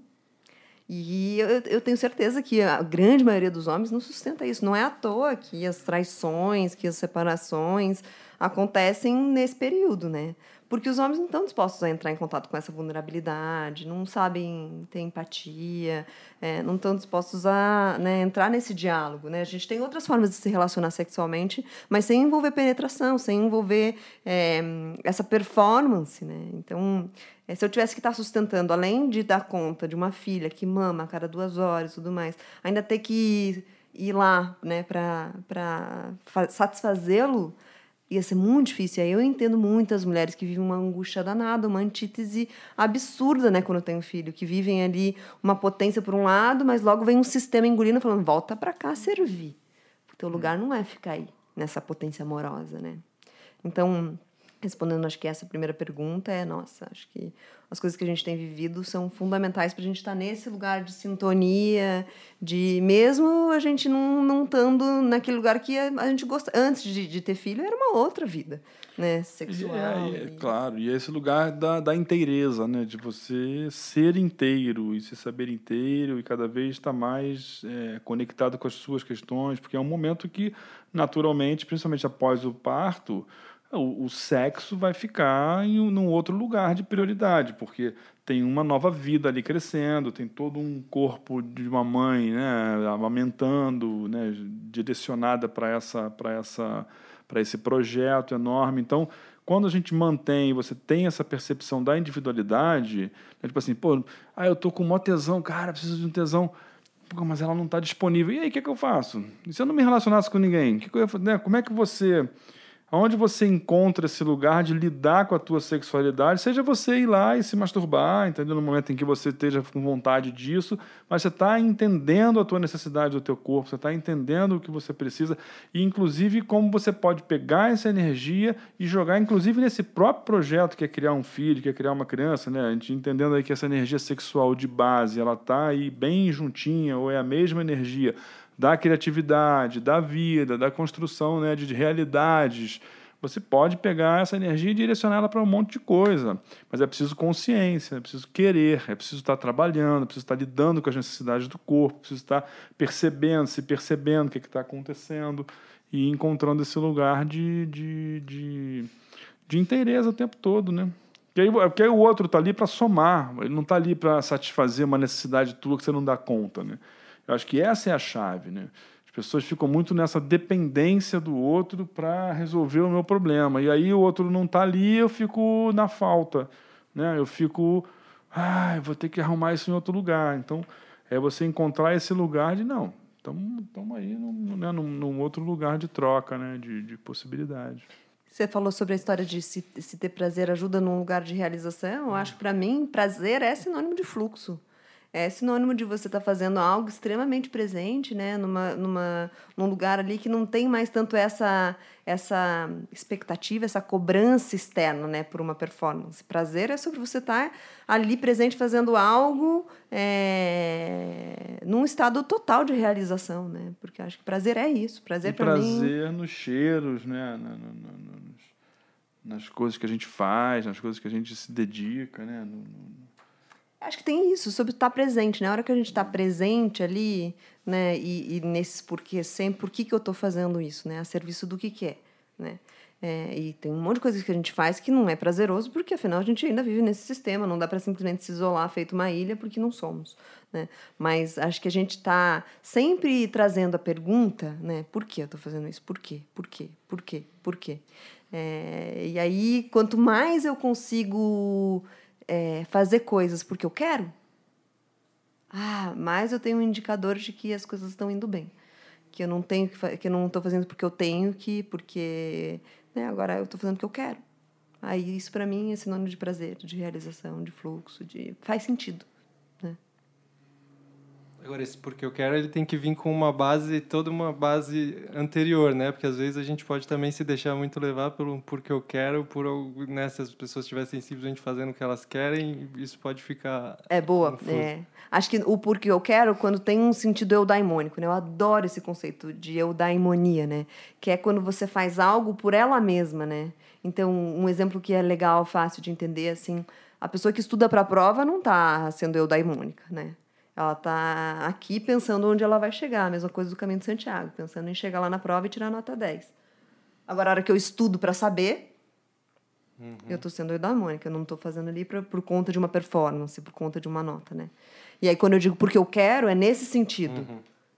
E eu, eu tenho certeza que a grande maioria dos homens não sustenta isso. Não é à toa que as traições, que as separações acontecem nesse período, né? Porque os homens não estão dispostos a entrar em contato com essa vulnerabilidade, não sabem ter empatia, é, não estão dispostos a né, entrar nesse diálogo. Né? A gente tem outras formas de se relacionar sexualmente, mas sem envolver penetração, sem envolver é, essa performance. Né? Então, é, se eu tivesse que estar sustentando, além de dar conta de uma filha que mama a cada duas horas e tudo mais, ainda ter que ir lá né, para satisfazê-lo ia ser muito difícil. Aí eu entendo muitas mulheres que vivem uma angústia danada, uma antítese absurda, né, quando tem um filho, que vivem ali uma potência por um lado, mas logo vem um sistema engolindo falando: "Volta para cá servir". O lugar não é ficar aí nessa potência amorosa, né? Então, respondendo acho que essa primeira pergunta é, nossa, acho que as coisas que a gente tem vivido são fundamentais para a gente estar tá nesse lugar de sintonia, de mesmo a gente não, não estando naquele lugar que a, gente gosta. Antes de, de ter filho, era uma outra vida, né? Sexual. É, é, e... Claro, e é esse lugar da, da inteireza, né? De você ser inteiro e se saber inteiro e cada vez estar mais é, conectado com as suas questões, porque é um momento que, naturalmente, principalmente após o parto, o, o sexo vai ficar em um num outro lugar de prioridade, porque tem uma nova vida ali crescendo, tem todo um corpo de uma mãe, né, amamentando, né, direcionada para essa, essa, esse projeto enorme. Então, quando a gente mantém, você tem essa percepção da individualidade, né, tipo assim, pô, ah, eu tô com um tesão, cara, preciso de um tesão, pô, mas ela não está disponível. E aí, o que, que eu faço? E se eu não me relacionasse com ninguém? Que que eu, né, como é que você Onde você encontra esse lugar de lidar com a tua sexualidade, seja você ir lá e se masturbar, entendeu? No momento em que você esteja com vontade disso, mas você está entendendo a tua necessidade do teu corpo, você está entendendo o que você precisa e, inclusive, como você pode pegar essa energia e jogar, inclusive, nesse próprio projeto que é criar um filho, que é criar uma criança, né? A gente entendendo aí que essa energia sexual de base, ela está aí bem juntinha ou é a mesma energia da criatividade, da vida, da construção né, de realidades. Você pode pegar essa energia e direcioná-la para um monte de coisa, mas é preciso consciência, é preciso querer, é preciso estar trabalhando, é preciso estar lidando com as necessidades do corpo, é preciso estar percebendo, se percebendo o que é está acontecendo e encontrando esse lugar de, de, de, de inteireza o tempo todo, né? Porque porque aí o outro está ali para somar, ele não está ali para satisfazer uma necessidade tua que você não dá conta, né? Eu acho que essa é a chave, né? As pessoas ficam muito nessa dependência do outro para resolver o meu problema. E aí o outro não está ali, eu fico na falta, né? Eu fico, ah, vou ter que arrumar isso em outro lugar. Então, é você encontrar esse lugar de não, estamos aí num, né, num, num, outro lugar de troca, né? De, de possibilidade. Você falou sobre a história de se, se ter prazer ajuda num lugar de realização. Eu acho que para mim prazer é sinônimo de fluxo é sinônimo de você estar tá fazendo algo extremamente presente, né? Numa, numa, num lugar ali que não tem mais tanto essa, essa expectativa, essa cobrança externa, né? Por uma performance. Prazer é sobre você estar tá ali presente fazendo algo é, num estado total de realização, né? Porque acho que prazer é isso. Prazer para mim... Prazer nos cheiros, né? No, no, no, nas coisas que a gente faz, nas coisas que a gente se dedica, né? Acho que tem isso, sobre estar presente. Na né? hora que a gente está presente ali, né, e, e nesses porquê sempre, por que, que eu estou fazendo isso, né? A serviço do que, que é, né? É, e tem um monte de coisas que a gente faz que não é prazeroso, porque afinal a gente ainda vive nesse sistema, não dá para simplesmente se isolar feito uma ilha, porque não somos. Né? Mas acho que a gente está sempre trazendo a pergunta, né? Por que eu estou fazendo isso? Por quê? Por quê? Por quê? Por quê? É, e aí, quanto mais eu consigo é, fazer coisas porque eu quero, ah, mais eu tenho um indicador de que as coisas estão indo bem. Que eu não tenho que, que eu não estou fazendo porque eu tenho que, porque né, agora eu estou fazendo porque eu quero. Aí isso para mim é sinônimo de prazer, de realização, de fluxo, de faz sentido? Agora, esse porque eu quero, ele tem que vir com uma base, toda uma base anterior, né? Porque às vezes a gente pode também se deixar muito levar pelo porque eu quero, por né? Se as pessoas estiverem simplesmente fazendo o que elas querem, isso pode ficar. É boa. confuso. É. Acho que o porque eu quero, quando tem um sentido eudaimônico, né? Eu adoro esse conceito de eudaimonia, né? Que é quando você faz algo por ela mesma, né? Então, um exemplo que é legal, fácil de entender, assim, a pessoa que estuda para a prova não está sendo eudaimônica, né? Ela está aqui pensando onde ela vai chegar, a mesma coisa do caminho de Santiago, pensando em chegar lá na prova e tirar nota 10. Agora, a hora que eu estudo para saber, eu estou sendo eudaimônica, eu não estou fazendo ali pra, por conta de uma performance, por conta de uma nota, né? E aí, quando eu digo porque eu quero, é nesse sentido.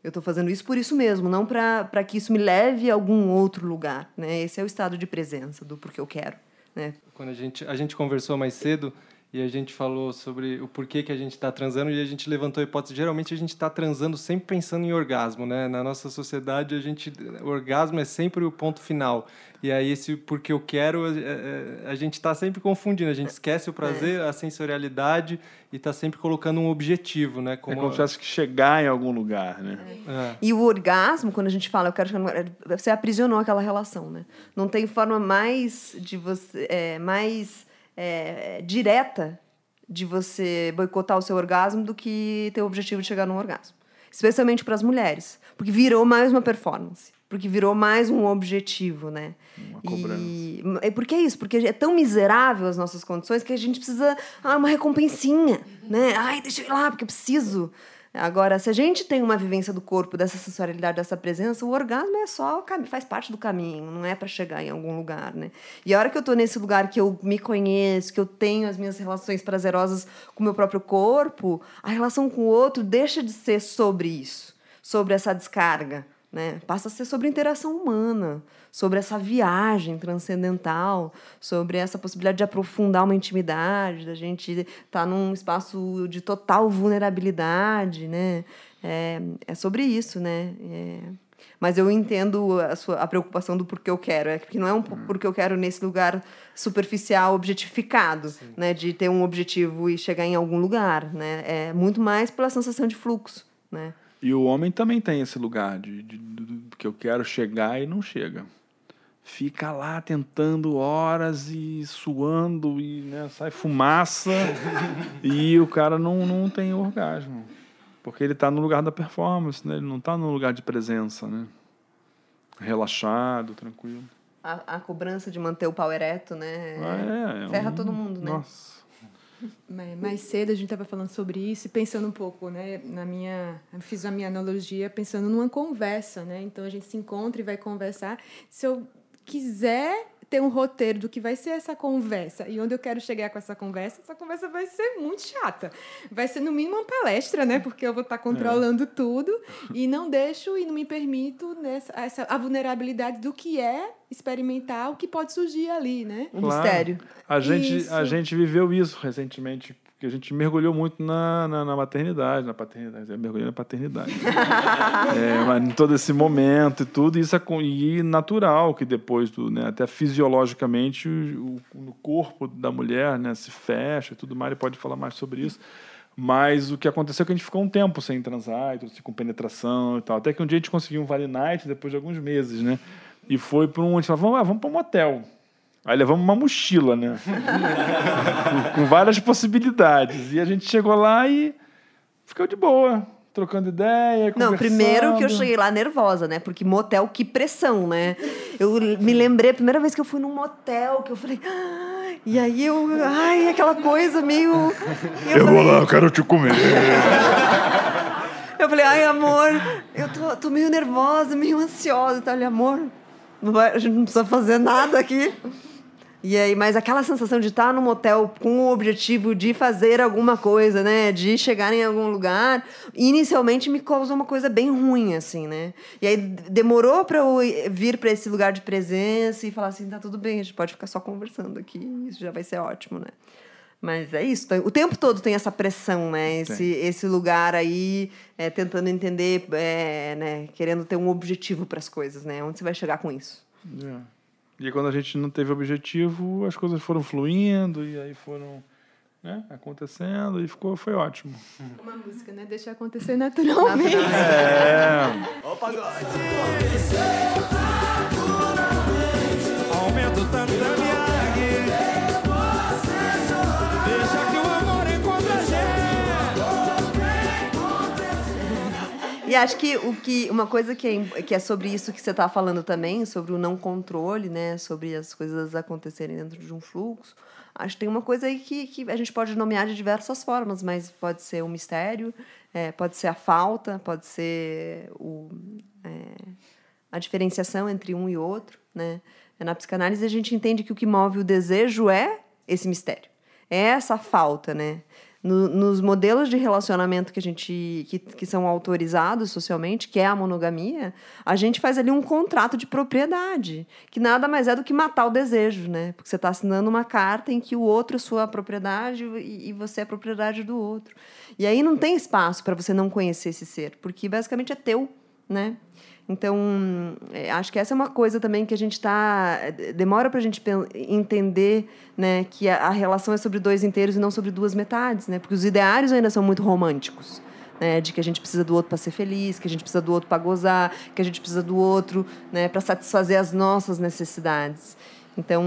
Eu estou fazendo isso por isso mesmo, não para que isso me leve a algum outro lugar, né? Esse é o estado de presença do porque eu quero, né? Quando a gente, a gente conversou mais cedo e a gente falou sobre o porquê que a gente está transando e a gente levantou a hipótese. Geralmente a gente está transando sempre pensando em orgasmo, né? Na nossa sociedade, a gente, o orgasmo é sempre o ponto final. E aí esse porque eu quero, é, é, a gente está sempre confundindo. A gente esquece o prazer, a sensorialidade e está sempre colocando um objetivo, né? É como se tivesse que chegar em algum lugar, né? É. E o orgasmo, quando a gente fala, eu quero chegar no lugar, você aprisionou aquela relação, né? Não tem forma mais de você, é, mais é, direta de você boicotar o seu orgasmo do que ter o objetivo de chegar num orgasmo. Especialmente para as mulheres, porque virou mais uma performance, porque virou mais um objetivo, né? Uma E é porque é isso, porque é tão miserável as nossas condições que a gente precisa, ah, uma recompensinha, né? Ai, deixa eu ir lá porque eu preciso. Agora, se a gente tem uma vivência do corpo, dessa sensorialidade, dessa presença, o orgasmo é só, faz parte do caminho, não é para chegar em algum lugar, né? E a hora que eu tô nesse lugar que eu me conheço, que eu tenho as minhas relações prazerosas com o meu próprio corpo, a relação com o outro deixa de ser sobre isso, sobre essa descarga, né? Passa a ser sobre interação humana, sobre essa viagem transcendental, sobre essa possibilidade de aprofundar uma intimidade, da gente estar num espaço de total vulnerabilidade, né? É, é sobre isso, né? É, mas eu entendo a, sua, a preocupação do porquê eu quero. É que não é um porque eu quero nesse lugar superficial, objetificado, né? De ter um objetivo e chegar em algum lugar, né? É muito mais pela sensação de fluxo, né? E o homem também tem esse lugar de, de- de- de- que eu quero chegar e não chega. Fica lá tentando horas e suando e né, sai fumaça e o cara não, não tem orgasmo. Porque ele está no lugar da performance, né? ele não está no lugar de presença. Né? Relaxado, tranquilo. A, a cobrança de manter o pau ereto, né? Ah, é, é ferra um- todo mundo, né? Nossa. Mais cedo a gente estava falando sobre isso e pensando um pouco, né? Na minha, eu fiz a minha analogia pensando numa conversa, né? Então a gente se encontra e vai conversar. Se eu quiser ter um roteiro do que vai ser essa conversa e onde eu quero chegar com essa conversa, essa conversa vai ser muito chata. Vai ser no mínimo uma palestra, né? Porque eu vou estar controlando tudo e não deixo e não me permito nessa essa, a vulnerabilidade do que é experimentar o que pode surgir ali, né? Um Claro. mistério. A gente, a gente viveu isso recentemente, porque a gente mergulhou muito na, na, na maternidade, na paternidade. Eu mergulhei na paternidade. é, mas em todo esse momento e tudo, isso é com- e natural que depois, do, né, até fisiologicamente, o, o, corpo da mulher né, se fecha e tudo mais, ele pode falar mais sobre isso. Mas o que aconteceu é que a gente ficou um tempo sem transar, e tudo assim, com penetração e tal. Até que um dia a gente conseguiu um Vale Night depois de alguns meses, né? E foi para um. A gente falou, vamos, vamos para um motel. Aí levamos uma mochila, né? com, com várias possibilidades. E a gente chegou lá e ficou de boa, trocando ideia. Não, primeiro que eu cheguei lá nervosa, né? Porque motel, que pressão, né? Eu me lembrei, a primeira vez que eu fui num motel, que eu falei. "Ah", e aí eu. Ai, aquela coisa meio. Eu, Eu vou falei, lá, eu quero te comer. eu falei, ai, amor, eu tô, tô meio nervosa, meio ansiosa. Tá ali, amor, não vai- a gente não precisa fazer nada aqui. E aí, mas aquela sensação de estar num motel com o objetivo de fazer alguma coisa, né? De chegar em algum lugar, inicialmente me causou uma coisa bem ruim, assim, né? E aí demorou para eu vir para esse lugar de presença e falar assim: tá tudo bem, a gente pode ficar só conversando aqui, isso já vai ser ótimo, né? Mas é isso, o tempo todo tem essa pressão, né? Esse, esse lugar aí, é, tentando entender, é, né? Querendo ter um objetivo para as coisas, né? Onde você vai chegar com isso? É. E aí, quando a gente não teve objetivo, as coisas foram fluindo e aí foram né? Acontecendo e ficou, foi ótimo. Uma música, né? Deixa acontecer naturalmente. É. Aumento acho que o que uma coisa que é, que é sobre isso que você está falando também, sobre o não controle, né, sobre as coisas acontecerem dentro de um fluxo. Acho que tem uma coisa aí que, que a gente pode nomear de diversas formas, mas pode ser um mistério, é, pode ser a falta, pode ser o, é, a diferenciação entre um e outro, né? Na psicanálise a gente entende que o que move o desejo é esse mistério, é essa falta, né? No, nos modelos de relacionamento que a gente que, que são autorizados socialmente, que é a monogamia, a gente faz ali um contrato de propriedade, que nada mais é do que matar o desejo, né? Porque você está assinando uma carta em que o outro é sua propriedade e, e você é propriedade do outro. E aí não tem espaço para você não conhecer esse ser, porque basicamente é teu, né? Então, é, acho que essa é uma coisa também que a gente está. Demora para a gente entender né, que a, a, relação é sobre dois inteiros e não sobre duas metades, né? Porque os ideários ainda são muito românticos. Né, de que a gente precisa do outro para ser feliz, que a gente precisa do outro para gozar, que a gente precisa do outro né, para satisfazer as nossas necessidades. Então,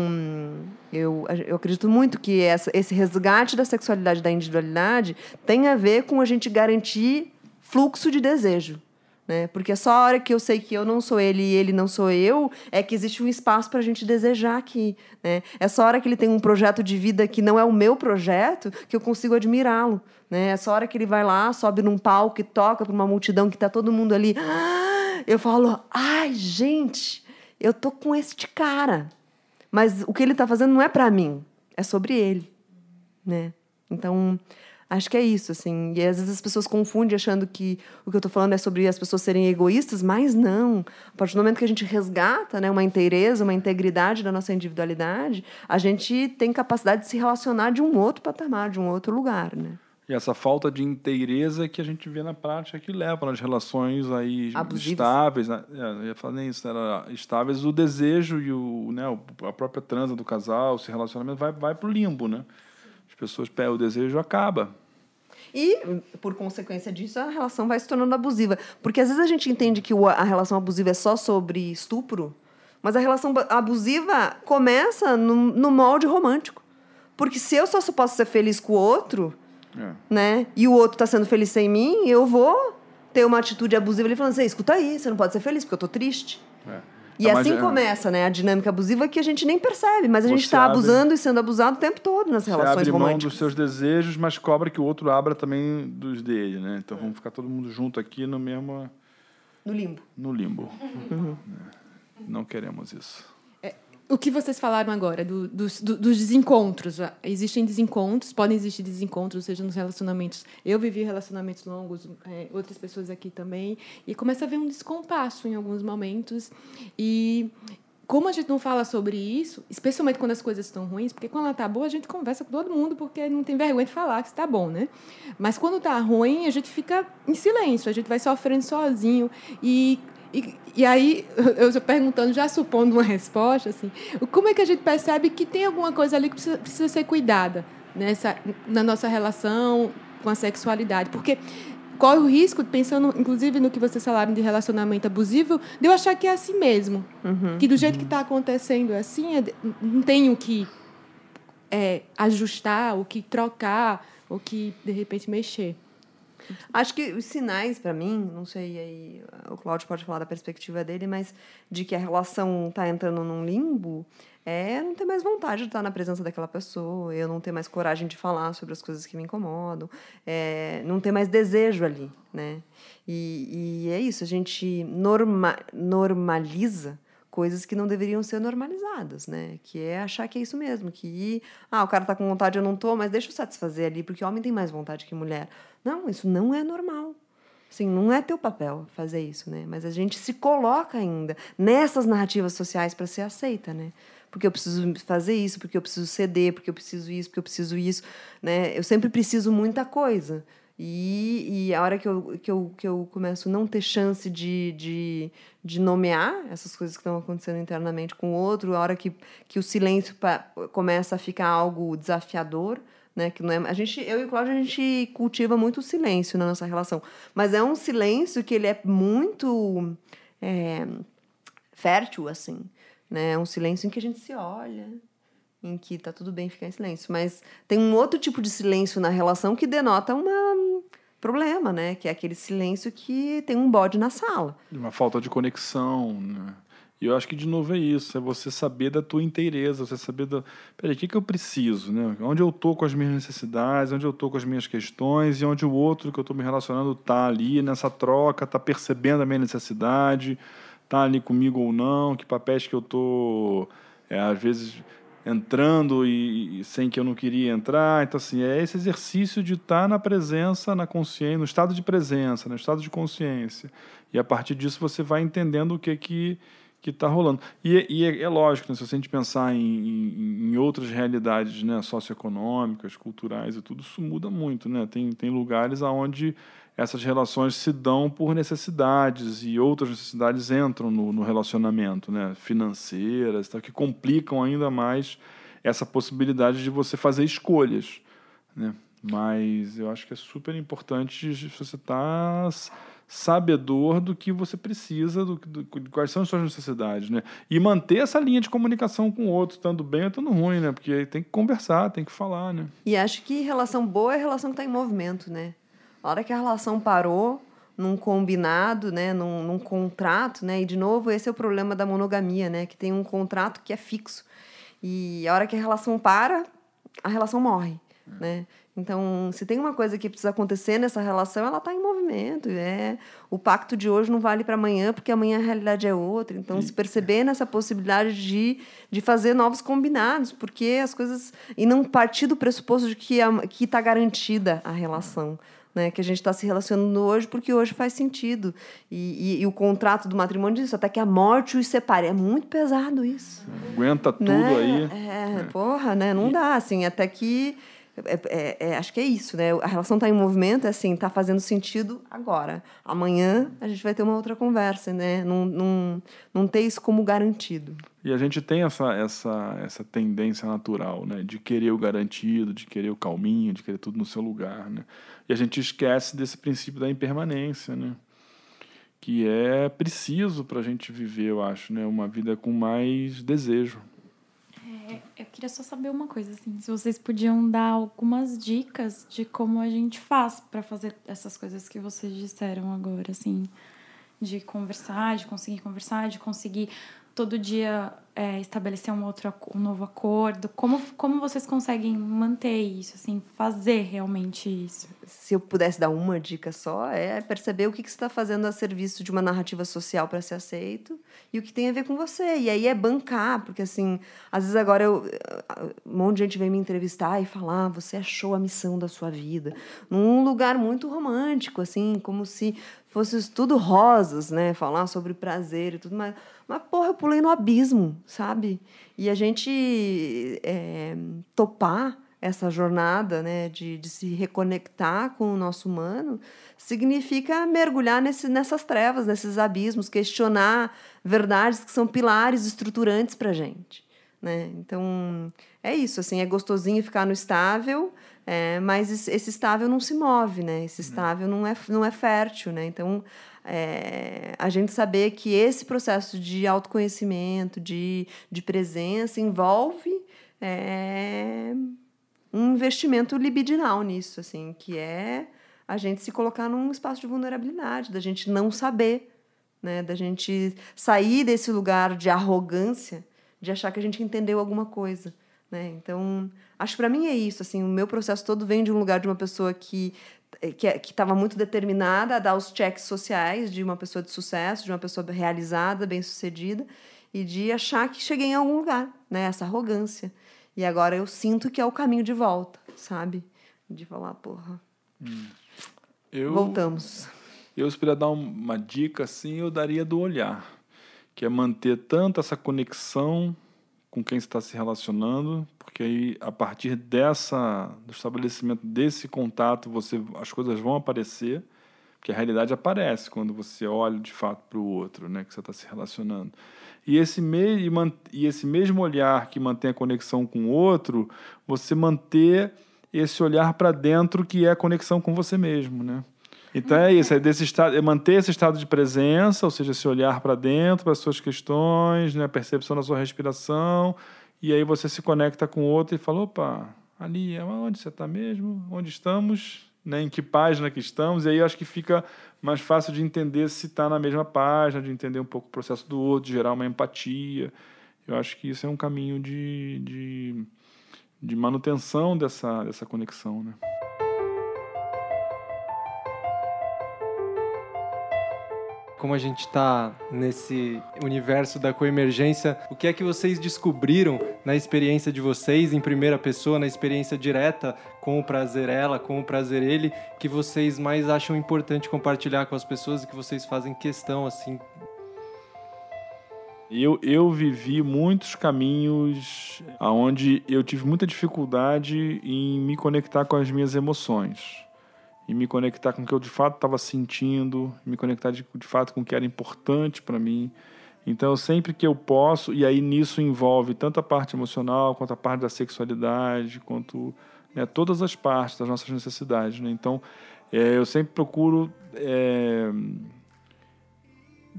eu, eu acredito muito que essa, esse resgate da sexualidade, da individualidade, tem a ver com a gente garantir fluxo de desejo né? Porque é só a hora que eu sei que eu não sou ele e ele não sou eu, é que existe um espaço para a gente desejar aqui, né? É só a hora que ele tem um projeto de vida que não é o meu projeto que eu consigo admirá-lo, né? É só a hora que ele vai lá, sobe num palco e toca para uma multidão que está todo mundo ali, eu falo, ai, gente, eu tô com este cara. Mas o que ele está fazendo não é para mim, é sobre ele, né? Então, Acho que é isso, assim. E às vezes as pessoas confundem achando que o que eu estou falando é sobre as pessoas serem egoístas, mas não. A partir do momento que a gente resgata né, uma inteireza, uma integridade da nossa individualidade, a gente tem capacidade de se relacionar de um outro patamar, de um outro lugar, né? E essa falta de inteireza que a gente vê na prática que leva nas relações aí Abusivas. estáveis, né? é, eu ia falar isso, era estáveis, o desejo e o, né, a própria transa do casal, esse relacionamento vai, vai para o limbo, né? As pessoas, o desejo acaba. E, por consequência disso, a relação vai se tornando abusiva. Porque às vezes a gente entende que a relação abusiva é só sobre estupro, mas a relação abusiva começa no, no molde romântico. Porque se eu só posso ser feliz com o outro, é. né? E o outro está sendo feliz sem mim, eu vou ter uma atitude abusiva ali falando assim, escuta aí, você não pode ser feliz porque eu tô triste. É. E é, assim começa, né? A dinâmica abusiva que a gente nem percebe, mas a gente está abusando e sendo abusado o tempo todo nas relações abre românticas. mão dos seus desejos, mas cobra que o outro abra também dos dele, né? Então vamos ficar todo mundo junto aqui no mesmo... No limbo. No limbo. Uhum. Não queremos isso o que vocês falaram agora, do, dos, do, dos desencontros. Existem desencontros, podem existir desencontros, seja nos relacionamentos. Eu vivi relacionamentos longos, é, outras pessoas aqui também, e começa a haver um descompasso em alguns momentos. E como a gente não fala sobre isso, especialmente quando as coisas estão ruins, porque quando ela está boa, a gente conversa com todo mundo, porque não tem vergonha de falar que está bom, né? Mas quando está ruim, a gente fica em silêncio, a gente vai sofrendo sozinho. E e, e aí, eu estou perguntando, já supondo uma resposta, assim, como é que a gente percebe que tem alguma coisa ali que precisa, precisa ser cuidada nessa, na nossa relação com a sexualidade? Porque corre o risco, pensando inclusive no que vocês falaram de relacionamento abusivo, de eu achar que é assim mesmo. Uhum. Que do jeito que está acontecendo é assim, é, não tenho que é, ajustar, o que trocar, o que, de repente, mexer. Acho que os sinais, para mim, não sei, aí o Claudio pode falar da perspectiva dele, mas de que a relação está entrando num limbo, é não ter mais vontade de estar na presença daquela pessoa, eu não ter mais coragem de falar sobre as coisas que me incomodam, é, não ter mais desejo ali, né? E, e é isso, a gente norma, normaliza coisas que não deveriam ser normalizadas, né? Que é achar que é isso mesmo, que ah, o cara tá com vontade, eu não tô, mas deixa eu satisfazer ali, porque homem tem mais vontade que mulher. Não, isso não é normal. Assim, não é teu papel fazer isso, né? Mas a gente se coloca ainda nessas narrativas sociais para ser aceita, né? Porque eu preciso fazer isso, porque eu preciso ceder, porque eu preciso isso, porque eu preciso isso, né? Eu sempre preciso muita coisa. E, e a hora que eu, que, eu, que eu começo a não ter chance de, de, de nomear essas coisas que estão acontecendo internamente com o outro, a hora que, que o silêncio começa a ficar algo desafiador, né? Que não é, a gente, eu e o Cláudio, a gente cultiva muito o silêncio na nossa relação. Mas é um silêncio que ele é muito é, fértil, assim. Né? É um silêncio em que a gente se olha, em que tá tudo bem ficar em silêncio. Mas tem um outro tipo de silêncio na relação que denota um problema, né? Que é aquele silêncio que tem um bode na sala. Uma falta de conexão, né? E eu acho que, de novo, é isso. É você saber da tua inteireza, você saber da... Peraí, o que, que eu preciso, né? Onde eu tô com as minhas necessidades, onde eu tô com as minhas questões e onde o outro que eu tô me relacionando tá ali nessa troca, tá percebendo a minha necessidade, tá ali comigo ou não, que papéis que eu tô, é, às vezes, entrando e, e sem que eu não queria entrar. Então, assim, é esse exercício de estar na presença, na consciência, no estado de presença, no estado de consciência. E a partir disso você vai entendendo o que que que está rolando. E, e é, é, lógico, né, se a gente pensar em, em, em, outras realidades né, socioeconômicas, culturais e tudo, isso muda muito. Né? Tem, tem lugares onde essas relações se dão por necessidades e outras necessidades entram no, no relacionamento, né? financeiras, tá? que complicam ainda mais essa possibilidade de você fazer escolhas. Né? Mas eu acho que é super importante você estar... Tá sabedor do que você precisa, do, do, do, quais são as suas necessidades, né? E manter essa linha de comunicação com o outro, estando bem ou ruim, né? Porque tem que conversar, tem que falar, né? E acho que relação boa é relação que está em movimento, né? A hora que a relação parou, num combinado, né? Num, num contrato, né? E, de novo, esse é o problema da monogamia, né? Que tem um contrato que é fixo. E a hora que a relação para, a relação morre, né? Então, se tem uma coisa que precisa acontecer nessa relação, ela está em movimento. É o pacto de hoje não vale para amanhã, porque amanhã a realidade é outra. Então, se perceber nessa possibilidade de, de fazer novos combinados, porque as coisas e não partir do pressuposto de que que está garantida a relação. Né, que a gente está se relacionando hoje porque hoje faz sentido. E, e, e, o contrato do matrimônio diz isso, até que a morte os separe. É muito pesado isso. Aguenta tudo né? aí. É, é, porra, né? Não dá, assim, até que é, é, é, acho que é isso, né? A relação está em movimento, é assim, está fazendo sentido agora. Amanhã a gente vai ter uma outra conversa, né? Não, não, não ter isso como garantido. E a gente tem essa, essa, essa tendência natural, né? De querer o garantido, de querer o calminho, de querer tudo no seu lugar, né? E a gente esquece desse princípio da impermanência, né? Que é preciso para a gente viver, eu acho, né? Uma vida com mais desejo. É, eu queria só saber uma coisa, assim, se vocês podiam dar algumas dicas de como a gente faz para fazer essas coisas que vocês disseram agora, assim, de conversar, de conseguir conversar, de conseguir todo dia é, estabelecer um outro um novo acordo? Como, como vocês conseguem manter isso, assim, fazer realmente isso? Se eu pudesse dar uma dica só, é perceber o que, que você está fazendo a serviço de uma narrativa social para ser aceito e o que tem a ver com você. E aí é bancar, porque assim, às vezes agora eu, um monte de gente vem me entrevistar e falar, ah, você achou a missão da sua vida, num lugar muito romântico, assim, como se fosse tudo rosas, né? Falar sobre prazer e tudo mais. Mas, porra, eu pulei no abismo, sabe? E a gente é, topar essa jornada né, de, de se reconectar com o nosso humano significa mergulhar nesse, nessas trevas, nesses abismos, questionar verdades que são pilares estruturantes para a gente. Né? Então, é isso, assim, é gostosinho ficar no estável, é, mas esse estável não se move, né? Esse estável não é, não é fértil, né? Então, é, a gente saber que esse processo de autoconhecimento, de, de presença, envolve é, um investimento libidinal nisso, assim, que é a gente se colocar num espaço de vulnerabilidade, da gente não saber, né? da gente sair desse lugar de arrogância, de achar que a gente entendeu alguma coisa. Né? Então, acho para mim é isso. Assim, o meu processo todo vem de um lugar de uma pessoa que que estava muito determinada a dar os checks sociais de uma pessoa de sucesso, de uma pessoa realizada, bem-sucedida, e de achar que cheguei em algum lugar, né? Essa arrogância. E agora eu sinto que é o caminho de volta, sabe? De falar, porra. Hum. Eu, Voltamos. Eu, se puder dar uma dica assim, eu daria do olhar, que é manter tanto essa conexão com quem está se relacionando, porque aí a partir dessa do estabelecimento desse contato, você as coisas vão aparecer, porque a realidade aparece quando você olha de fato para o outro, né, que você está se relacionando. E esse, me, e esse mesmo olhar que mantém a conexão com o outro, você manter esse olhar para dentro que é a conexão com você mesmo, né? Então é isso, é desse estado, é manter esse estado de presença, ou seja, esse olhar para dentro, para as suas questões, né, a percepção da sua respiração, e aí você se conecta com o outro e fala, opa, ali, é onde você está mesmo? Onde estamos? Né, em que página que estamos? E aí acho que fica mais fácil de entender se está na mesma página, de entender um pouco o processo do outro, de gerar uma empatia. Eu acho que isso é um caminho de, de, de manutenção dessa, dessa conexão, né? Como a gente está nesse universo da coemergência, o que é que vocês descobriram na experiência de vocês, em primeira pessoa, na experiência direta com o prazer ela, com o prazer ele, que vocês mais acham importante compartilhar com as pessoas e que vocês fazem questão, assim? Eu, eu vivi muitos caminhos onde eu tive muita dificuldade em me conectar com as minhas emoções e me conectar com o que eu de fato estava sentindo, me conectar de, de fato com o que era importante para mim. Então, sempre que eu posso, e aí nisso envolve tanto a parte emocional, quanto a parte da sexualidade, quanto né, todas as partes das nossas necessidades. Né? Então, é, eu sempre procuro é,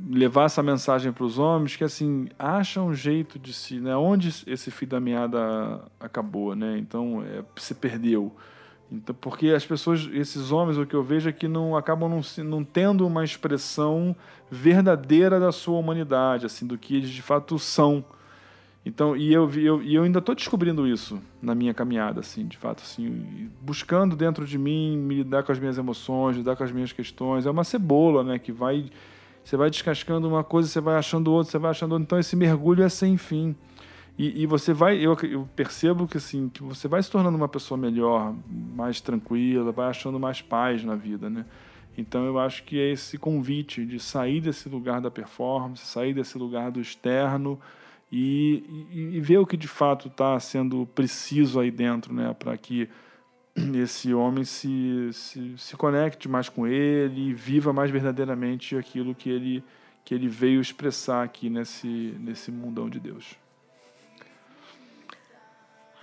levar essa mensagem para os homens que, assim, acha um jeito de se... Né, onde esse fio da meada acabou, né? Então, é, se perdeu. Então, porque as pessoas, esses homens, o que eu vejo é que não acabam não, não tendo uma expressão verdadeira da sua humanidade, assim, do que eles de fato são. Então, e eu, eu, e eu ainda estou descobrindo isso na minha caminhada, assim, de fato, assim, buscando dentro de mim me lidar com as minhas emoções, lidar com as minhas questões. É uma cebola, né, que vai, você vai descascando uma coisa, você vai achando outra, você vai achando outra. Então, esse mergulho é sem fim. E, e, você vai, eu, eu, percebo que assim, que você vai se tornando uma pessoa melhor, mais tranquila, vai achando mais paz na vida, né? Então eu acho que é esse convite de sair desse lugar da performance, sair desse lugar do externo e, e, e ver o que de fato está sendo preciso aí dentro, né? Para que esse homem se, se, se conecte mais com ele e viva mais verdadeiramente aquilo que ele, que ele veio expressar aqui nesse, nesse mundão de Deus.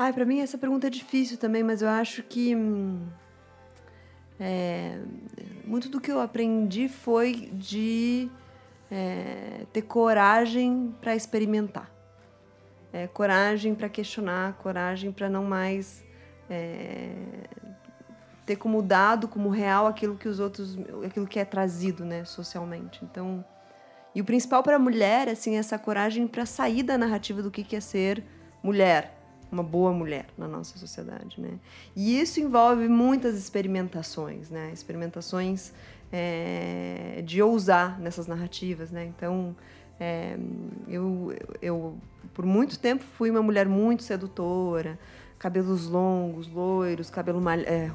Ai, para mim essa pergunta é difícil também, mas eu acho que hum, é, muito do que eu aprendi foi de é, ter coragem para experimentar, é, coragem para questionar, coragem para não mais é, ter como dado, como real aquilo que os outros, aquilo que é trazido, né, socialmente. Então, e o principal para a mulher, assim, é essa coragem para sair da narrativa do que que é ser mulher uma boa mulher na nossa sociedade, né? E isso envolve muitas experimentações, né? Experimentações é, de ousar nessas narrativas, né? Então, é, eu, eu, por muito tempo, fui uma mulher muito sedutora, cabelos longos, loiros, cabelo malha, é,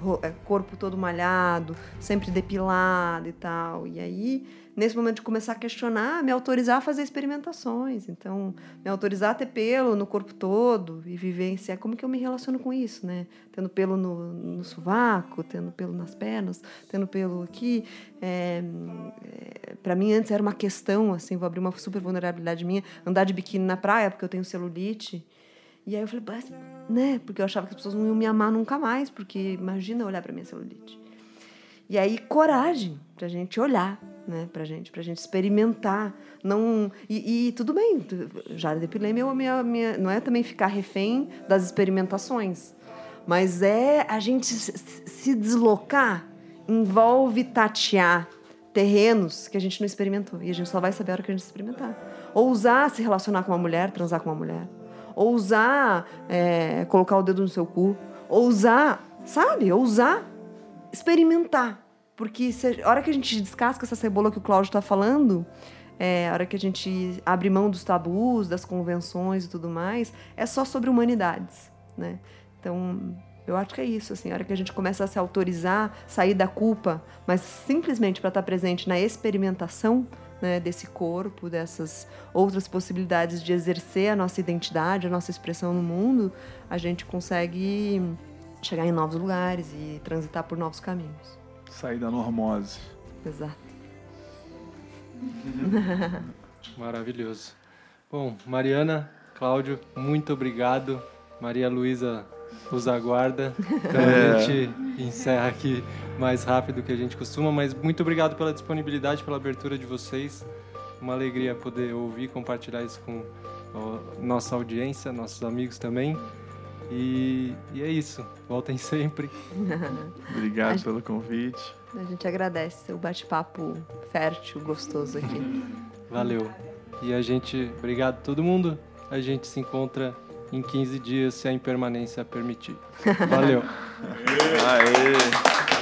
corpo todo malhado, sempre depilado e tal. E aí nesse momento de começar a questionar, me autorizar a fazer experimentações. Então, me autorizar a ter pelo no corpo todo e vivenciar como que eu me relaciono com isso, né? Tendo pelo no, no sovaco, tendo pelo nas pernas, tendo pelo aqui. É, é, para mim, antes era uma questão, assim, vou abrir uma super vulnerabilidade minha, andar de biquíni na praia, porque eu tenho celulite. E aí eu falei, né? Porque eu achava que as pessoas não iam me amar nunca mais, porque imagina olhar para minha celulite. E aí, coragem pra gente olhar, né, pra gente, pra gente experimentar. Não, e, e tudo bem, já depilei meu, minha, minha. Não é também ficar refém das experimentações, mas é a gente se deslocar, envolve tatear terrenos que a gente não experimentou. E a gente só vai saber a hora que a gente experimentar. Ou usar se relacionar com uma mulher, transar com uma mulher. Ou usar é, colocar o dedo no seu cu. Ou usar, sabe? Ou usar experimentar. Porque se, a hora que a gente descasca essa cebola que o Cláudio está falando, é, a hora que a gente abre mão dos tabus, das convenções e tudo mais, é só sobre humanidades, né? Então, eu acho que é isso, assim, a hora que a gente começa a se autorizar, sair da culpa, mas simplesmente para estar tá presente na experimentação né, desse corpo, dessas outras possibilidades de exercer a nossa identidade, a nossa expressão no mundo, a gente consegue chegar em novos lugares e transitar por novos caminhos. Sair da normose. Exato. Maravilhoso. Bom, Mariana, Cláudio, muito obrigado. Maria Luísa os aguarda. Então É. a gente encerra aqui mais rápido do que a gente costuma, mas muito obrigado pela disponibilidade, pela abertura de vocês. Uma alegria poder ouvir, compartilhar isso com ó, nossa audiência, nossos amigos também. E, e é isso. Voltem sempre. Obrigado pelo convite. A gente agradece o bate-papo fértil, gostoso aqui. Valeu. E a gente, obrigado a todo mundo. A gente se encontra em 15 dias, se a impermanência permitir. Valeu. Aê!